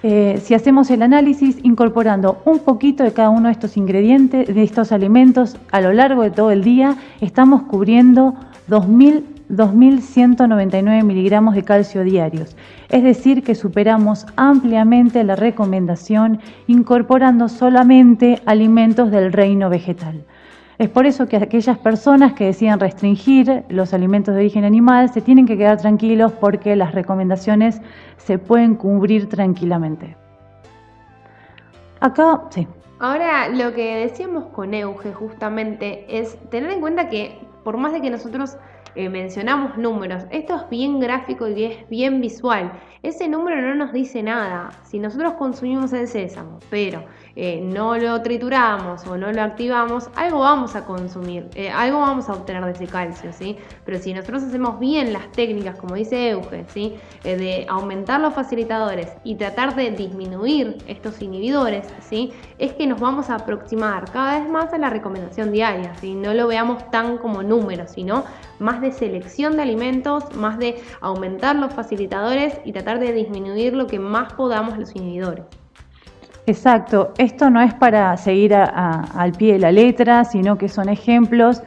eh, si hacemos el análisis incorporando un poquito de cada uno de estos ingredientes, de estos alimentos a lo largo de todo el día, estamos cubriendo 2.199 miligramos de calcio diarios. Es decir, que superamos ampliamente la recomendación incorporando solamente alimentos del reino vegetal. Es por eso que aquellas personas que deciden restringir los alimentos de origen animal se tienen que quedar tranquilos porque las recomendaciones se pueden cubrir tranquilamente. Acá, sí. Ahora, lo que decíamos con Euge justamente es tener en cuenta que por más de que nosotros eh, mencionamos números, esto es bien gráfico y es bien visual. Ese número no nos dice nada. Si nosotros consumimos el sésamo, pero eh, no lo trituramos o no lo activamos, algo vamos a consumir, eh, algo vamos a obtener de ese calcio, ¿sí? Pero si nosotros hacemos bien las técnicas, como dice Euge, ¿sí? De aumentar los facilitadores y tratar de disminuir estos inhibidores, ¿sí? Es que nos vamos a aproximar cada vez más a la recomendación diaria, ¿sí? No lo veamos tan como números, sino más de selección de alimentos, más de aumentar los facilitadores y tratar de disminuir lo que más podamos los inhibidores. Exacto, esto no es para seguir al pie de la letra, sino que son ejemplos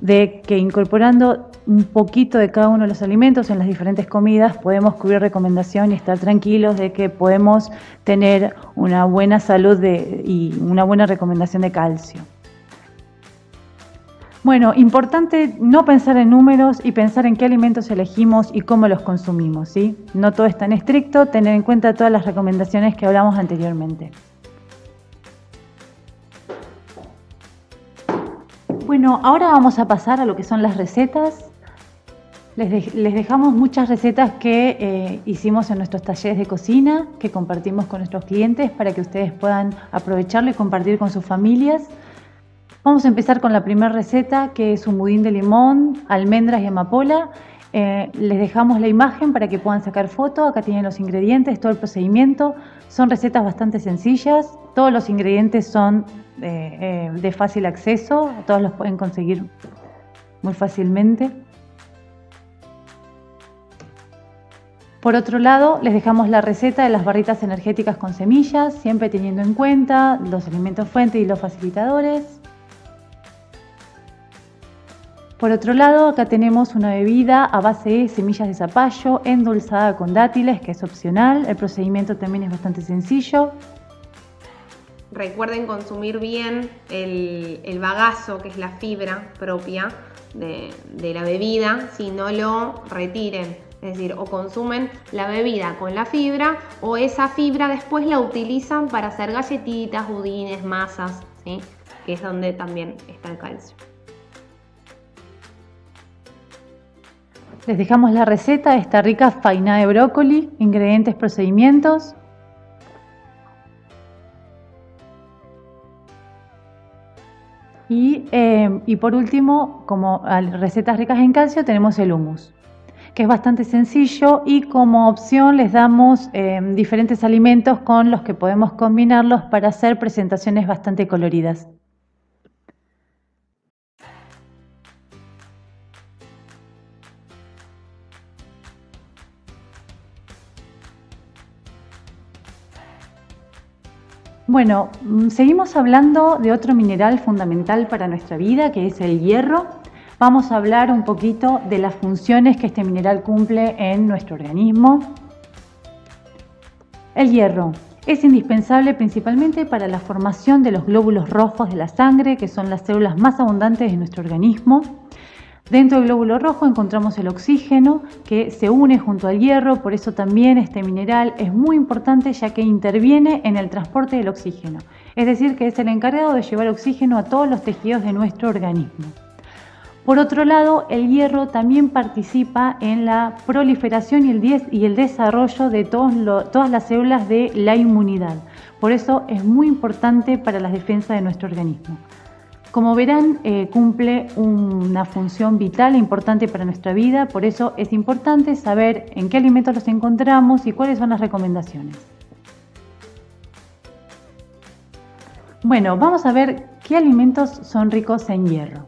de que incorporando un poquito de cada uno de los alimentos en las diferentes comidas podemos cubrir recomendación y estar tranquilos de que podemos tener una buena salud y una buena recomendación de calcio. Bueno, importante no pensar en números y pensar en qué alimentos elegimos y cómo los consumimos, ¿sí? No todo es tan estricto, tener en cuenta todas las recomendaciones que hablamos anteriormente. Bueno, ahora vamos a pasar a lo que son las recetas. Les, dejamos muchas recetas que eh, hicimos en nuestros talleres de cocina, que compartimos con nuestros clientes para que ustedes puedan aprovecharlo y compartir con sus familias. Vamos a empezar con la primera receta, que es un budín de limón, almendras y amapola. Eh, les dejamos la imagen para que puedan sacar foto. Acá tienen los ingredientes, todo el procedimiento. Son recetas bastante sencillas. Todos los ingredientes son eh, eh, de fácil acceso. Todos los pueden conseguir muy fácilmente. Por otro lado, les dejamos la receta de las barritas energéticas con semillas, siempre teniendo en cuenta los alimentos fuente y los facilitadores. Por otro lado, acá tenemos una bebida a base de semillas de zapallo endulzada con dátiles, que es opcional. El procedimiento también es bastante sencillo. Recuerden consumir bien el, bagazo, que es la fibra propia de, de la bebida, si no lo retiren. Es decir, o consumen la bebida con la fibra o esa fibra después la utilizan para hacer galletitas, budines, masas, ¿sí? que es donde también está el calcio. Les dejamos la receta de esta rica faina de brócoli, ingredientes, procedimientos. Y, eh, y, por último, como recetas ricas en calcio, tenemos el hummus, que es bastante sencillo y como opción les damos eh, diferentes alimentos con los que podemos combinarlos para hacer presentaciones bastante coloridas. Bueno, mm, seguimos hablando de otro mineral fundamental para nuestra vida, que es el hierro. Vamos a hablar un poquito de las funciones que este mineral cumple en nuestro organismo. El hierro es indispensable principalmente para la formación de los glóbulos rojos de la sangre, que son las células más abundantes de nuestro organismo. Dentro del glóbulo rojo encontramos el oxígeno que se une junto al hierro, por eso también este mineral es muy importante ya que interviene en el transporte del oxígeno, es decir, que es el encargado de llevar oxígeno a todos los tejidos de nuestro organismo. Por otro lado, el hierro también participa en la proliferación y el, desarrollo de todas las células de la inmunidad. Por eso es muy importante para la defensa de nuestro organismo. Como verán, eh, cumple una función vital e importante para nuestra vida, por eso es importante saber en qué alimentos los encontramos y cuáles son las recomendaciones. Bueno, vamos a ver qué alimentos son ricos en hierro.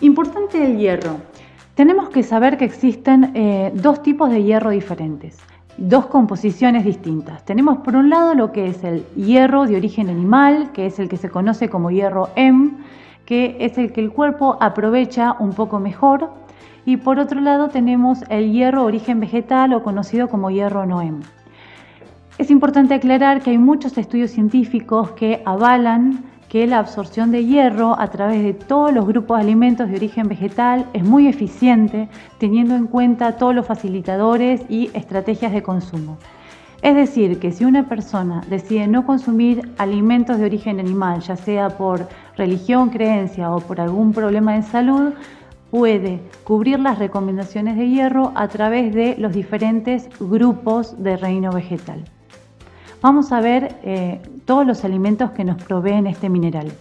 Importante el hierro. Tenemos que saber que existen eh, dos tipos de hierro diferentes, dos composiciones distintas. Tenemos por un lado lo que es el hierro de origen animal, que es el que se conoce como hierro M, que es el que el cuerpo aprovecha un poco mejor. Y por otro lado tenemos el hierro origen vegetal o conocido como hierro NOEM. Es importante aclarar que hay muchos estudios científicos que avalan que la absorción de hierro a través de todos los grupos de alimentos de origen vegetal es muy eficiente teniendo en cuenta todos los facilitadores y estrategias de consumo. Es decir, que si una persona decide no consumir alimentos de origen animal, ya sea por religión, creencia o por algún problema de salud, puede cubrir las recomendaciones de hierro a través de los diferentes grupos de reino vegetal. Vamos a ver eh, todos los alimentos que nos proveen este mineral.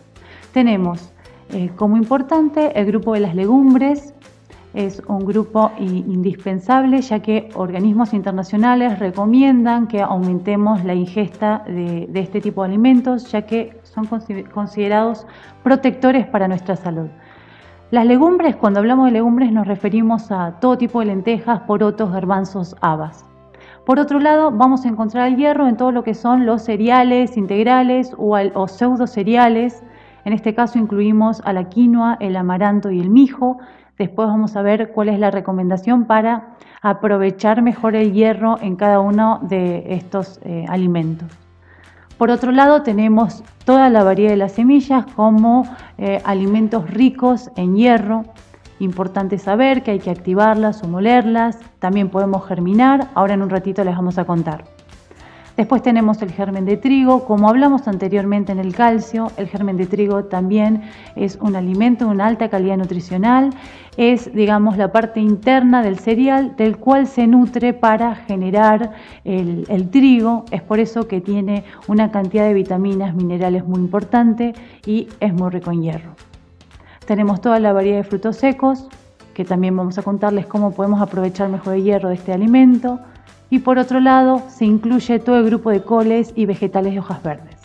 Tenemos eh, como importante el grupo de las legumbres, es un grupo indispensable ya que organismos internacionales recomiendan que aumentemos la ingesta de, de este tipo de alimentos ya que son considerados protectores para nuestra salud. Las legumbres, cuando hablamos de legumbres nos referimos a todo tipo de lentejas, porotos, garbanzos, habas. Por otro lado, vamos a encontrar el hierro en todo lo que son los cereales integrales o, pseudo cereales. En este caso incluimos a la quinoa, el amaranto y el mijo. Después vamos a ver cuál es la recomendación para aprovechar mejor el hierro en cada uno de estos eh, alimentos. Por otro lado, tenemos toda la variedad de las semillas como eh, alimentos ricos en hierro, Importante saber que hay que activarlas o molerlas, también podemos germinar, ahora en un ratito les vamos a contar. Después tenemos el germen de trigo, como hablamos anteriormente en el calcio, el germen de trigo también es un alimento de una alta calidad nutricional, es digamos la parte interna del cereal del cual se nutre para generar el, el trigo, es por eso que tiene una cantidad de vitaminas, minerales muy importante y es muy rico en hierro. Tenemos toda la variedad de frutos secos, que también vamos a contarles cómo podemos aprovechar mejor el hierro de este alimento. Y por otro lado, se incluye todo el grupo de coles y vegetales de hojas verdes.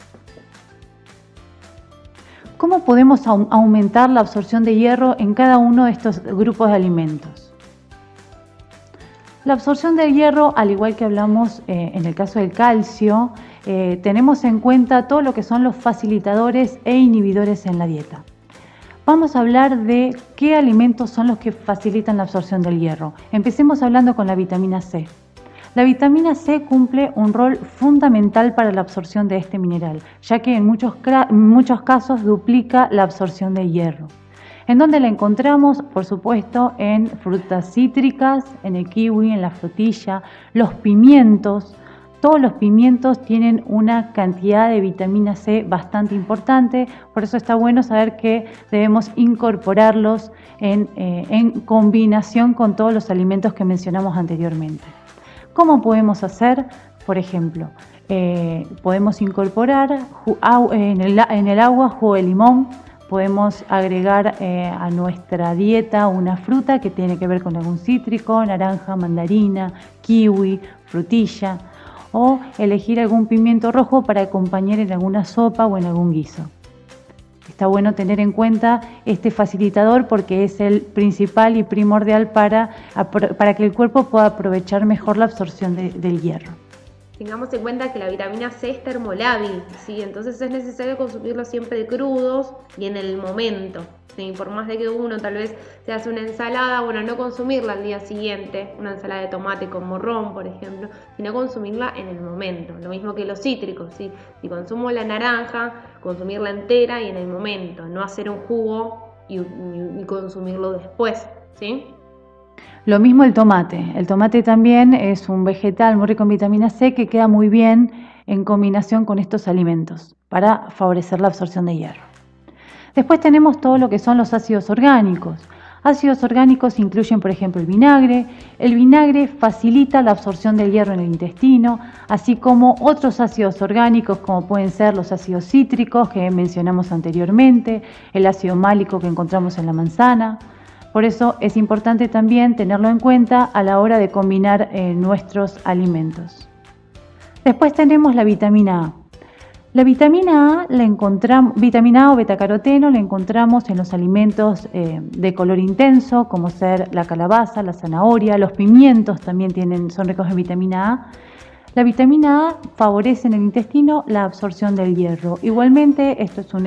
¿Cómo podemos aumentar la absorción de hierro en cada uno de estos grupos de alimentos? La absorción de hierro, al igual que hablamos eh, en el caso del calcio, eh, tenemos en cuenta todo lo que son los facilitadores e inhibidores en la dieta vamos a hablar de qué alimentos son los que facilitan la absorción del hierro. Empecemos hablando con la vitamina C. La vitamina C cumple un rol fundamental para la absorción de este mineral, ya que en muchos, muchos casos duplica la absorción de hierro. ¿En dónde la encontramos? Por supuesto, en frutas cítricas, en el kiwi, en la frutilla, los pimientos, todos los pimientos tienen una cantidad de vitamina C bastante importante, por eso está bueno saber que debemos incorporarlos en, eh, combinación con todos los alimentos que mencionamos anteriormente. ¿Cómo podemos hacer? Por ejemplo, eh, podemos incorporar en el, agua jugo de limón, podemos agregar eh, a nuestra dieta una fruta que tiene que ver con algún cítrico, naranja, mandarina, kiwi, frutilla o elegir algún pimiento rojo para acompañar en alguna sopa o en algún guiso. Está bueno tener en cuenta este facilitador porque es el principal y primordial para, para que el cuerpo pueda aprovechar mejor la absorción del hierro. Tengamos en cuenta que la vitamina C es termolábil, ¿sí? entonces es necesario consumirlo siempre crudos y en el momento. Por más de que uno tal vez se hace una ensalada, bueno, no consumirla al día siguiente, una ensalada de tomate con morrón, por ejemplo, sino consumirla en el momento. Lo mismo que los cítricos, ¿sí? si consumo la naranja, consumirla entera y en el momento, no hacer un jugo y consumirlo después. ¿sí? Lo mismo el tomate. El tomate también es un vegetal muy rico en vitamina C que queda muy bien en combinación con estos alimentos para favorecer la absorción de hierro. Después tenemos todo lo que son los ácidos orgánicos. Ácidos orgánicos incluyen, por ejemplo, el vinagre. El vinagre facilita la absorción del hierro en el intestino, así como otros ácidos orgánicos como pueden ser los ácidos cítricos que mencionamos anteriormente, el ácido málico que encontramos en la manzana. Por eso es importante también tenerlo en cuenta a la hora de combinar eh, nuestros alimentos. Después tenemos la vitamina A. La vitamina A, la encontramos, vitamina A o betacaroteno la encontramos en los alimentos eh, de color intenso, como ser la calabaza, la zanahoria, los pimientos también tienen, son ricos en vitamina A. La vitamina A favorece en el intestino la absorción del hierro. Igualmente, esto, es un,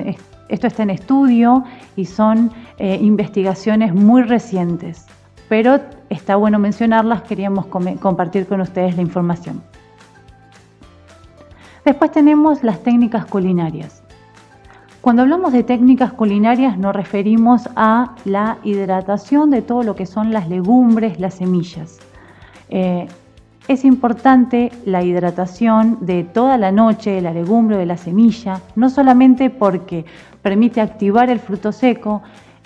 esto está en estudio y son eh, investigaciones muy recientes, pero está bueno mencionarlas, queríamos compartir con ustedes la información. Después tenemos las técnicas culinarias. Cuando hablamos de técnicas culinarias nos referimos a la hidratación de todo lo que son las legumbres, las semillas. Eh, es importante la hidratación de toda la noche de la legumbre o de la semilla, no solamente porque permite activar el fruto seco,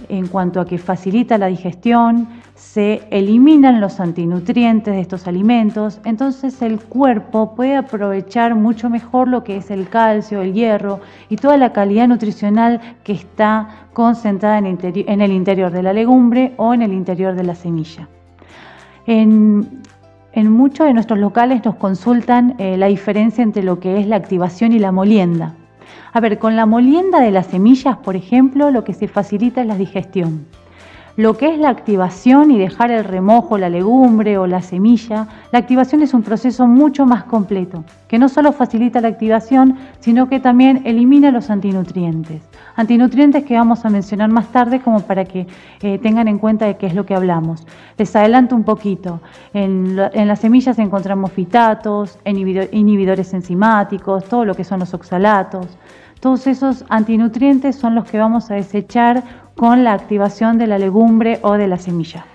en cuanto a que facilita la digestión, se eliminan los antinutrientes de estos alimentos, entonces el cuerpo puede aprovechar mucho mejor lo que es el calcio, el hierro y toda la calidad nutricional que está concentrada en, el interior de la legumbre o en el interior de la semilla. En, muchos de nuestros locales nos consultan eh, la diferencia entre lo que es la activación y la molienda. A ver, con la molienda de las semillas, por ejemplo, lo que se facilita es la digestión. Lo que es la activación y dejar el remojo, la legumbre o la semilla, la activación es un proceso mucho más completo, que no solo facilita la activación, sino que también elimina los antinutrientes. Antinutrientes que vamos a mencionar más tarde como para que eh, tengan en cuenta de qué es lo que hablamos. Les adelanto un poquito. En, las semillas encontramos fitatos, inhibidores enzimáticos, todo lo que son los oxalatos. Todos esos antinutrientes son los que vamos a desechar con la activación de la legumbre o de la semilla.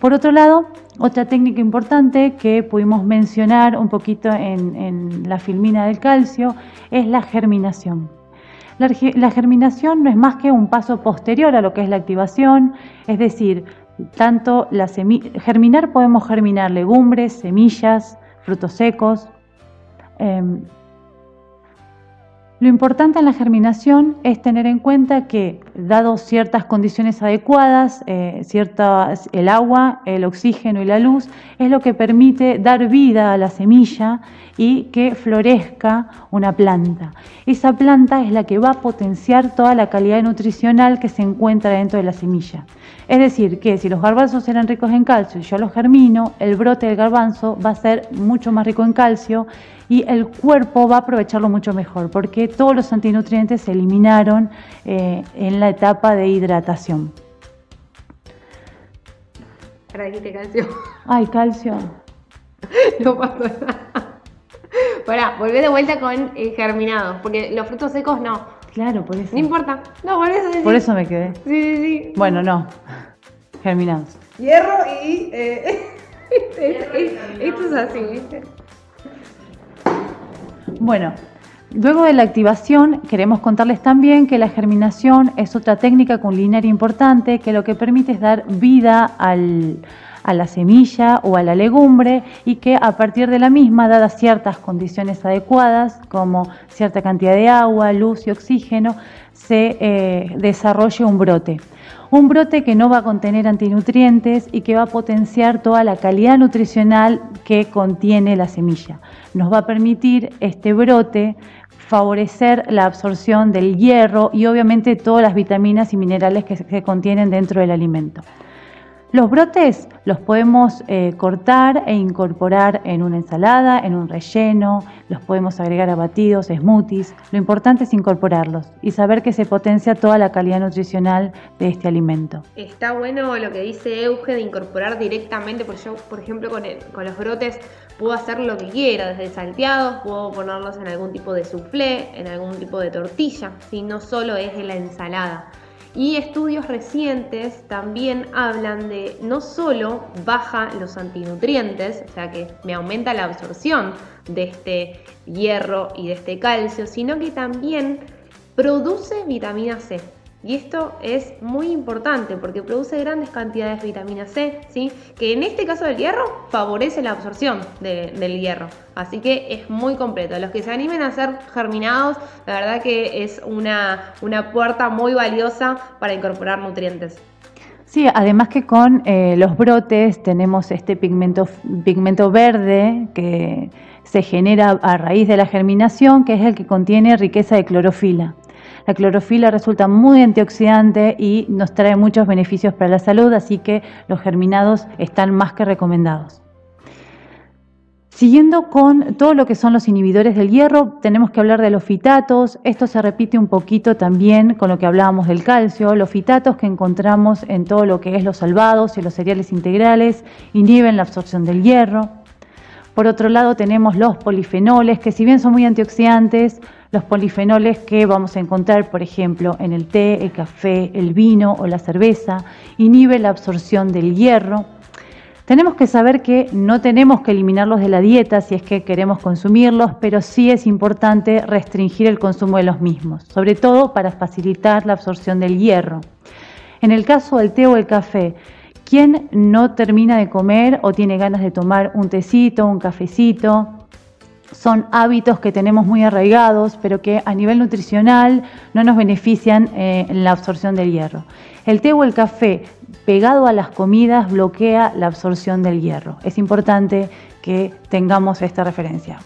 Por otro lado, otra técnica importante que pudimos mencionar un poquito en, la filmina del calcio es la germinación. La, germinación no es más que un paso posterior a lo que es la activación, es decir, tanto la germinar podemos germinar legumbres, semillas, frutos secos, em, lo importante en la germinación es tener en cuenta que, dado ciertas condiciones adecuadas, eh, el agua, el oxígeno y la luz, es lo que permite dar vida a la semilla y que florezca una planta. Esa planta es la que va a potenciar toda la calidad nutricional que se encuentra dentro de la semilla. Es decir, que si los garbanzos eran ricos en calcio y yo los germino, el brote del garbanzo va a ser mucho más rico en calcio y el cuerpo va a aprovecharlo mucho mejor porque todos los antinutrientes se eliminaron eh, en la etapa de hidratación. Para calcio. Ay, calcio. no pasó nada. Pará, volvé de vuelta con eh, germinados, porque los frutos secos no. Claro, por eso. No importa. No, por eso. Por eso me quedé. Sí, sí, sí. Bueno, no. Germinados. Hierro y. Eh, esto es así, ¿viste? Bueno, luego de la activación queremos contarles también que la germinación es otra técnica culinaria importante que lo que permite es dar vida a la semilla o a la legumbre y que a partir de la misma, dadas ciertas condiciones adecuadas, como cierta cantidad de agua, luz y oxígeno, se eh, desarrolle un brote. Un brote que no va a contener antinutrientes y que va a potenciar toda la calidad nutricional que contiene la semilla. Nos va a permitir este brote favorecer la absorción del hierro y obviamente todas las vitaminas y minerales que se contienen dentro del alimento. Los brotes los podemos eh, cortar e incorporar en una ensalada, en un relleno, los podemos agregar a batidos, smoothies. Lo importante es incorporarlos y saber que se potencia toda la calidad nutricional de este alimento. Está bueno lo que dice Euge de incorporar directamente, porque yo, por ejemplo, con, con los brotes puedo hacer lo que quiera, desde salteados, puedo ponerlos en algún tipo de soufflé, en algún tipo de tortilla, si no solo es en la ensalada. Y estudios recientes también hablan de no solo baja los antinutrientes, o sea que me aumenta la absorción de este hierro y de este calcio, sino que también produce vitamina C. Y esto es muy importante porque produce grandes cantidades de vitamina C, ¿sí? que en este caso del hierro favorece la absorción del hierro. Así que es muy completo. Los que se animen a ser germinados, la verdad que es una, una puerta muy valiosa para incorporar nutrientes. Sí, además que con eh, los brotes tenemos este pigmento, pigmento verde que se genera a raíz de la germinación, que es el que contiene riqueza de clorofila. La clorofila resulta muy antioxidante y nos trae muchos beneficios para la salud, así que los germinados están más que recomendados. Siguiendo con todo lo que son los inhibidores del hierro, tenemos que hablar de los fitatos. Esto se repite un poquito también con lo que hablábamos del calcio. Los fitatos que encontramos en todo lo que es los salvados y los cereales integrales inhiben la absorción del hierro. Por otro lado tenemos los polifenoles, que si bien son muy antioxidantes, los polifenoles que vamos a encontrar, por ejemplo, en el té, el café, el vino o la cerveza, inhiben la absorción del hierro. Tenemos que saber que no tenemos que eliminarlos de la dieta si es que queremos consumirlos, pero sí es importante restringir el consumo de los mismos, sobre todo para facilitar la absorción del hierro. En el caso del té o el café, ¿quién no termina de comer o tiene ganas de tomar un tecito, un cafecito? Son hábitos que tenemos muy arraigados, pero que a nivel nutricional no nos benefician eh, en la absorción del hierro. El té o el café pegado a las comidas bloquea la absorción del hierro. Es importante que tengamos esta referencia.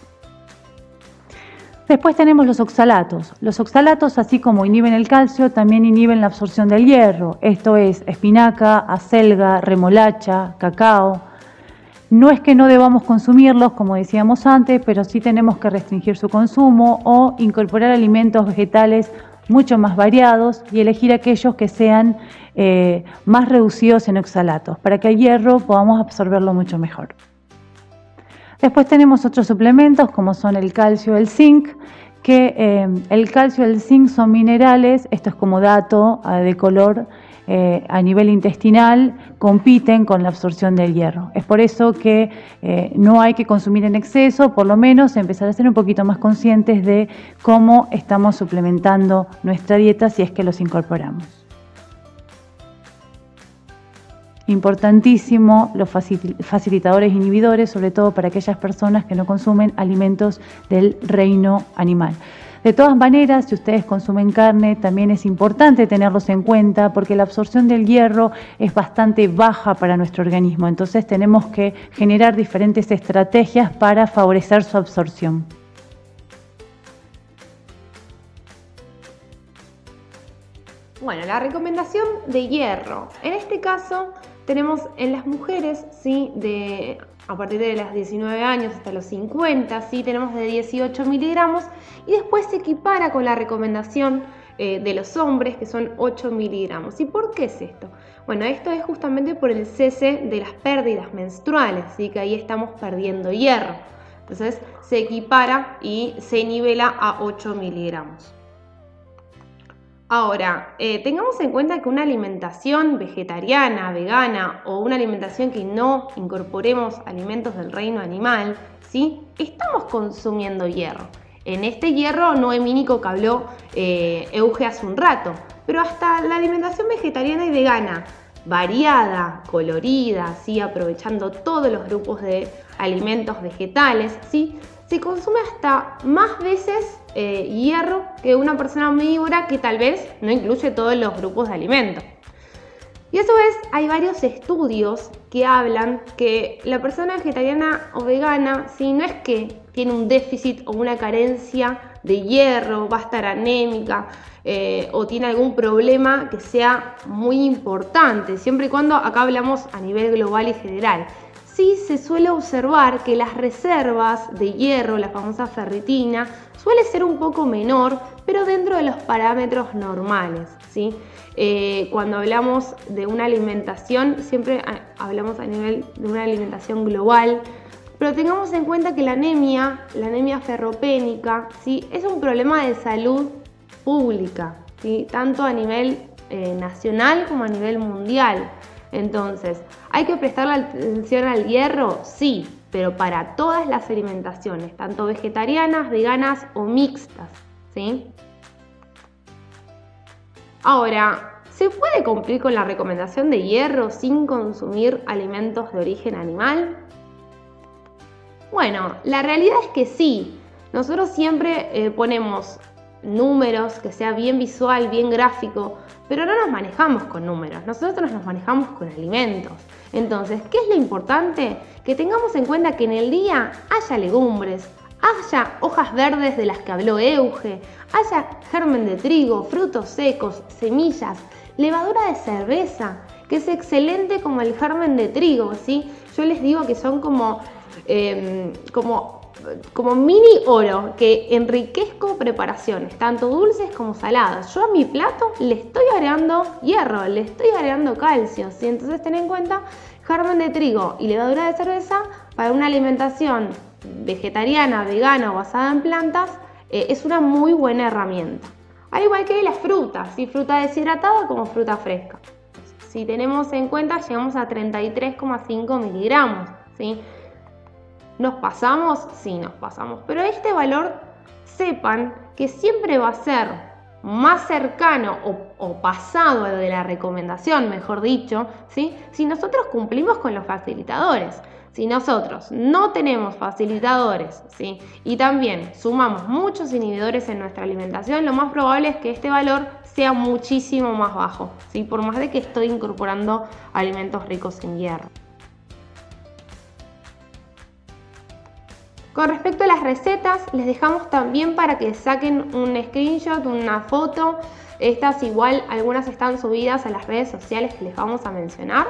Después tenemos los oxalatos. Los oxalatos, así como inhiben el calcio, también inhiben la absorción del hierro. Esto es espinaca, acelga, remolacha, cacao. No es que no debamos consumirlos, como decíamos antes, pero sí tenemos que restringir su consumo o incorporar alimentos vegetales mucho más variados y elegir aquellos que sean eh, más reducidos en oxalatos, para que el hierro podamos absorberlo mucho mejor. Después tenemos otros suplementos como son el calcio, el zinc, que eh, el calcio y el zinc son minerales, esto es como dato eh, de color a nivel intestinal, compiten con la absorción del hierro. Es por eso que no hay que consumir en exceso, por lo menos empezar a ser un poquito más conscientes de cómo estamos suplementando nuestra dieta si es que los incorporamos. Importantísimo los facilitadores inhibidores, sobre todo para aquellas personas que no consumen alimentos del reino animal. De todas maneras, si ustedes consumen carne, también es importante tenerlos en cuenta porque la absorción del hierro es bastante baja para nuestro organismo. Entonces tenemos que generar diferentes estrategias para favorecer su absorción. Bueno, la recomendación de hierro. En este caso, tenemos en las mujeres, ¿sí? de, a partir de las 19 años hasta los 50, ¿sí? tenemos de 18 miligramos y después se equipara con la recomendación eh, de los hombres que son 8 miligramos. ¿Y por qué es esto? Bueno, esto es justamente por el cese de las pérdidas menstruales, ¿sí? que ahí estamos perdiendo hierro. Entonces se equipara y se nivela a 8 miligramos. Ahora, eh, tengamos en cuenta que una alimentación vegetariana, vegana o una alimentación que no incorporemos alimentos del reino animal, ¿sí? estamos consumiendo hierro. En este hierro no emínico que habló eh, Euge hace un rato, pero hasta la alimentación vegetariana y vegana, variada, colorida, ¿sí? aprovechando todos los grupos de alimentos vegetales, ¿sí? se consume hasta más veces eh, hierro que una persona omnívora que tal vez no incluye todos los grupos de alimentos. Y a su vez hay varios estudios que hablan que la persona vegetariana o vegana, si no es que tiene un déficit o una carencia de hierro, va a estar anémica eh, o tiene algún problema que sea muy importante, siempre y cuando acá hablamos a nivel global y general sí se suele observar que las reservas de hierro, la famosa ferritina, suele ser un poco menor, pero dentro de los parámetros normales. ¿sí? Eh, cuando hablamos de una alimentación, siempre hablamos a nivel de una alimentación global, pero tengamos en cuenta que la anemia, la anemia ferropénica, ¿sí? es un problema de salud pública, ¿sí? tanto a nivel eh, nacional como a nivel mundial. Entonces, ¿hay que prestarle atención al hierro? Sí, pero para todas las alimentaciones, tanto vegetarianas, veganas o mixtas. ¿sí? Ahora, ¿se puede cumplir con la recomendación de hierro sin consumir alimentos de origen animal? Bueno, la realidad es que sí. Nosotros siempre eh, ponemos números, que sea bien visual, bien gráfico, pero no nos manejamos con números, nosotros nos manejamos con alimentos. Entonces, ¿qué es lo importante? Que tengamos en cuenta que en el día haya legumbres, haya hojas verdes de las que habló Euge, haya germen de trigo, frutos secos, semillas, levadura de cerveza, que es excelente como el germen de trigo, ¿sí? Yo les digo que son como, em, como, como mini oro, que enriquezco preparaciones, tanto dulces como saladas. Yo a mi plato le estoy agregando hierro, le estoy agregando calcio, ¿sí? Entonces ten en cuenta germen de trigo y levadura de cerveza para una alimentación vegetariana, vegana o basada en plantas, eh, es una muy buena herramienta. Al igual que las frutas, ¿sí? fruta deshidratada como fruta fresca. Si tenemos en cuenta, llegamos a 33,5 miligramos. ¿sí? ¿Nos pasamos? Sí, nos pasamos. Pero este valor, sepan que siempre va a ser más cercano o, pasado de la recomendación, mejor dicho, ¿sí? si nosotros cumplimos con los facilitadores. Si nosotros no tenemos facilitadores ¿sí? y también sumamos muchos inhibidores en nuestra alimentación, lo más probable es que este valor sea muchísimo más bajo, ¿sí? por más de que estoy incorporando alimentos ricos en hierro. Con respecto a las recetas, les dejamos también para que saquen un screenshot, una foto. Estas igual, algunas están subidas a las redes sociales que les vamos a mencionar.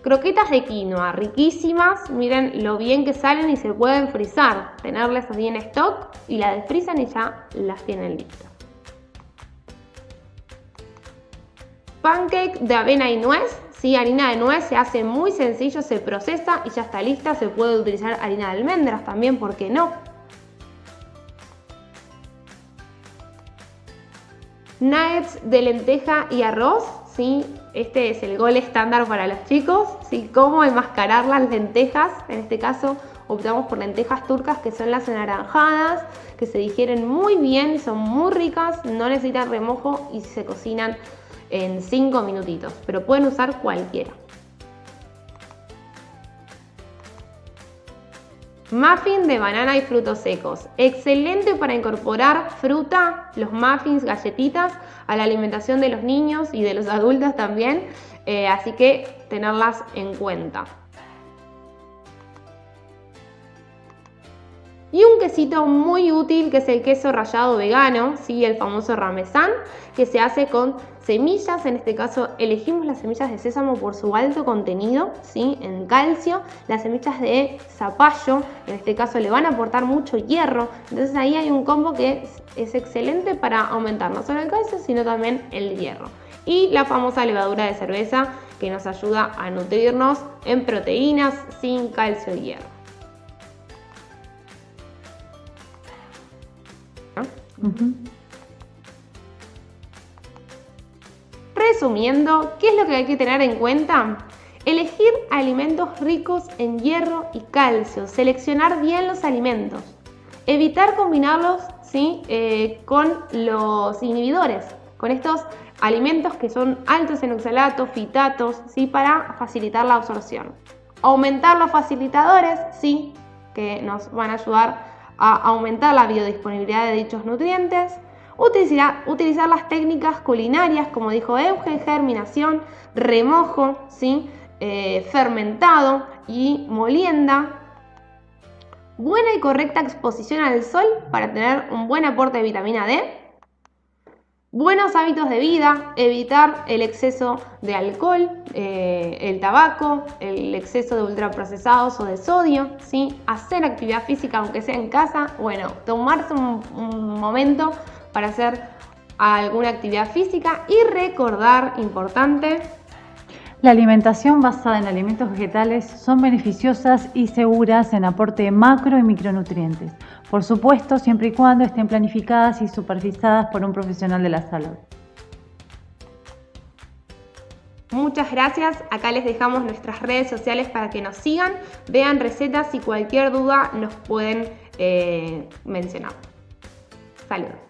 Croquetas de quinoa, riquísimas, miren lo bien que salen y se pueden frizar, tenerlas así en stock y la desfrizan y ya las tienen listas. Pancake de avena y nuez, sí, harina de nuez se hace muy sencillo, se procesa y ya está lista, se puede utilizar harina de almendras también, ¿por qué no? Nuggets de lenteja y arroz, ¿sí? Este es el gol estándar para los chicos, ¿sí? Cómo enmascarar las lentejas, en este caso optamos por lentejas turcas que son las anaranjadas, que se digieren muy bien, son muy ricas, no necesitan remojo y se cocinan en 5 minutitos, pero pueden usar cualquiera. Muffin de banana y frutos secos. Excelente para incorporar fruta, los muffins, galletitas a la alimentación de los niños y de los adultos también. Eh, así que tenerlas en cuenta. Y un quesito muy útil que es el queso rallado vegano, ¿sí? el famoso ramesán, que se hace con semillas, en este caso elegimos las semillas de sésamo por su alto contenido ¿sí? en calcio, las semillas de zapallo, en este caso le van a aportar mucho hierro, entonces ahí hay un combo que es, excelente para aumentar no solo el calcio, sino también el hierro. Y la famosa levadura de cerveza que nos ayuda a nutrirnos en proteínas sin calcio y hierro. Resumiendo, ¿qué es lo que hay que tener en cuenta? Elegir alimentos ricos en hierro y calcio, seleccionar bien los alimentos, evitar combinarlos ¿sí? Eh, con los inhibidores, con estos alimentos que son altos en oxalatos, fitatos, ¿sí? para facilitar la absorción. Aumentar los facilitadores, sí, que nos van a ayudar a aumentar la biodisponibilidad de dichos nutrientes, utilizar, utilizar las técnicas culinarias, como dijo Euge, germinación, remojo, ¿sí? Eh, fermentado y molienda, buena y correcta exposición al sol para tener un buen aporte de vitamina D, Buenos hábitos de vida, evitar el exceso de alcohol, eh, el tabaco, el exceso de ultraprocesados o de sodio, ¿sí? hacer actividad física aunque sea en casa, bueno, tomarse un momento para hacer alguna actividad física y recordar, importante, la alimentación basada en alimentos vegetales son beneficiosas y seguras en aporte de macro y micronutrientes. Por supuesto, siempre y cuando estén planificadas y supervisadas por un profesional de la salud. Muchas gracias. Acá les dejamos nuestras redes sociales para que nos sigan, vean recetas y cualquier duda nos pueden eh, mencionar. Saludos.